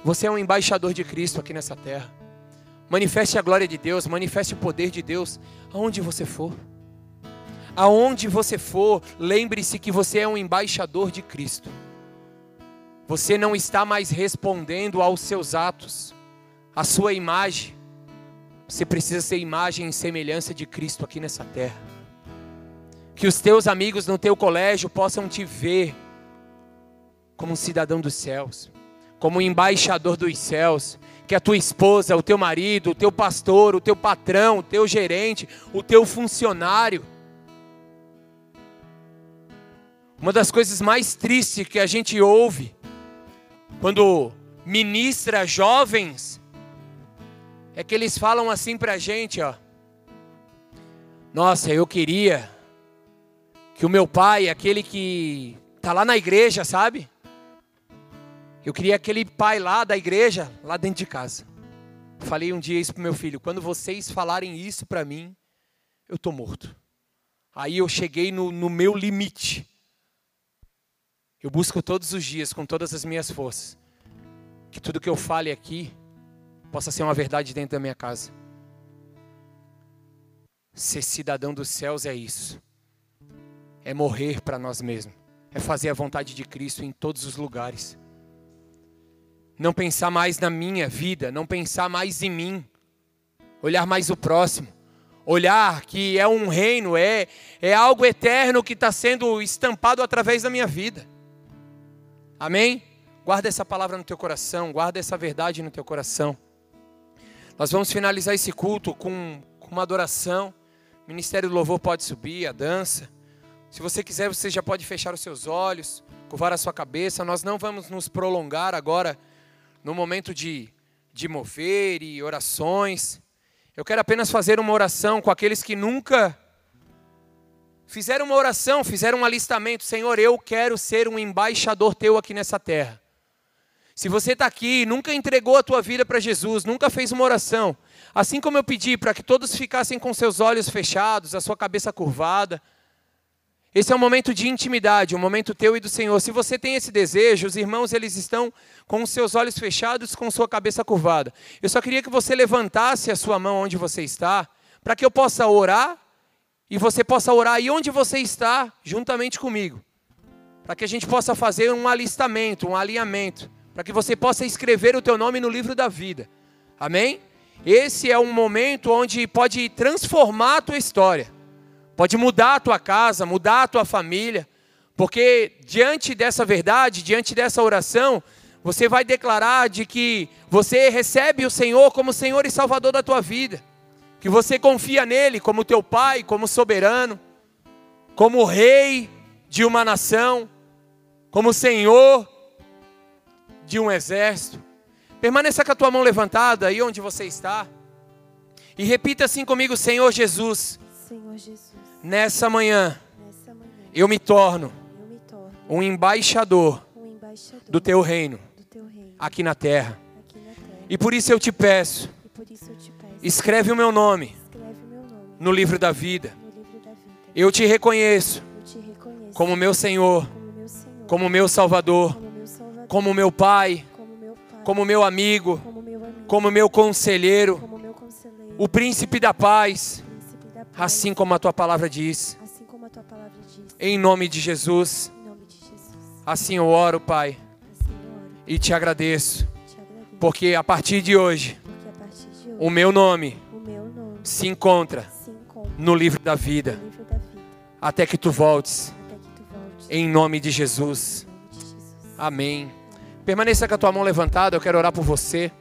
Você é um embaixador de Cristo aqui nessa terra. Manifeste a glória de Deus, manifeste o poder de Deus aonde você for. Aonde você for, lembre-se que você é um embaixador de Cristo. Você não está mais respondendo aos seus atos, à sua imagem, você precisa ser imagem e semelhança de Cristo aqui nessa terra. Que os teus amigos no teu colégio possam te ver como um cidadão dos céus, como um embaixador dos céus. Que a tua esposa, o teu marido, o teu pastor, o teu patrão, o teu gerente, o teu funcionário. Uma das coisas mais tristes que a gente ouve quando ministra jovens é que eles falam assim pra gente, ó. Nossa, eu queria que o meu pai, aquele que tá lá na igreja, sabe? Eu queria aquele pai lá da igreja, lá dentro de casa. Falei um dia isso pro meu filho, quando vocês falarem isso para mim, eu tô morto. Aí eu cheguei no, no meu limite. Eu busco todos os dias, com todas as minhas forças, que tudo que eu fale aqui possa ser uma verdade dentro da minha casa. Ser cidadão dos céus é isso. É morrer para nós mesmos. É fazer a vontade de Cristo em todos os lugares. Não pensar mais na minha vida, não pensar mais em mim. Olhar mais o próximo. Olhar que é um reino, é, é algo eterno que está sendo estampado através da minha vida. Amém? Guarda essa palavra no teu coração, guarda essa verdade no teu coração. Nós vamos finalizar esse culto com, com uma adoração. O Ministério do Louvor pode subir, a dança. Se você quiser, você já pode fechar os seus olhos, curvar a sua cabeça. Nós não vamos nos prolongar agora no momento de, de mover e orações. Eu quero apenas fazer uma oração com aqueles que nunca fizeram uma oração, fizeram um alistamento. Senhor, eu quero ser um embaixador teu aqui nessa terra. Se você está aqui, nunca entregou a tua vida para Jesus, nunca fez uma oração, assim como eu pedi para que todos ficassem com seus olhos fechados, a sua cabeça curvada, Esse é um momento de intimidade, um momento teu e do Senhor. Se você tem esse desejo, os irmãos eles estão com os seus olhos fechados, com sua cabeça curvada. Eu só queria que você levantasse a sua mão onde você está, para que eu possa orar e você possa orar aí onde você está, juntamente comigo. Para que a gente possa fazer um alistamento, um alinhamento, para que você possa escrever o teu nome no livro da vida. Amém? Esse é um momento onde pode transformar a tua história. Pode mudar a tua casa, mudar a tua família, porque diante dessa verdade, diante dessa oração, você vai declarar de que você recebe o Senhor como Senhor e Salvador da tua vida, que você confia nele como teu pai, como soberano, como rei de uma nação, como Senhor de um exército. Permaneça com a tua mão levantada aí onde você está. E repita assim comigo, Senhor Jesus. Senhor Jesus Nessa manhã, eu me torno, um, embaixador do teu reino, aqui, na terra. E por isso eu te peço, escreve, o meu nome, no livro da vida. Eu te reconheço, como meu Senhor, como meu Salvador, como meu Pai, como meu amigo, como meu conselheiro, o príncipe da paz Assim como a tua palavra diz. Assim. Em nome de Jesus. Assim eu oro, Pai. Assim. E. Te agradeço. Porque a partir de hoje, o meu nome, o meu nome se encontra, se encontra no livro da vida. livro da vida. Até que tu voltes. Até que tu voltes. Em nome de Jesus. Em nome de Jesus. Amém. Permaneça com a tua mão levantada, eu quero orar por você.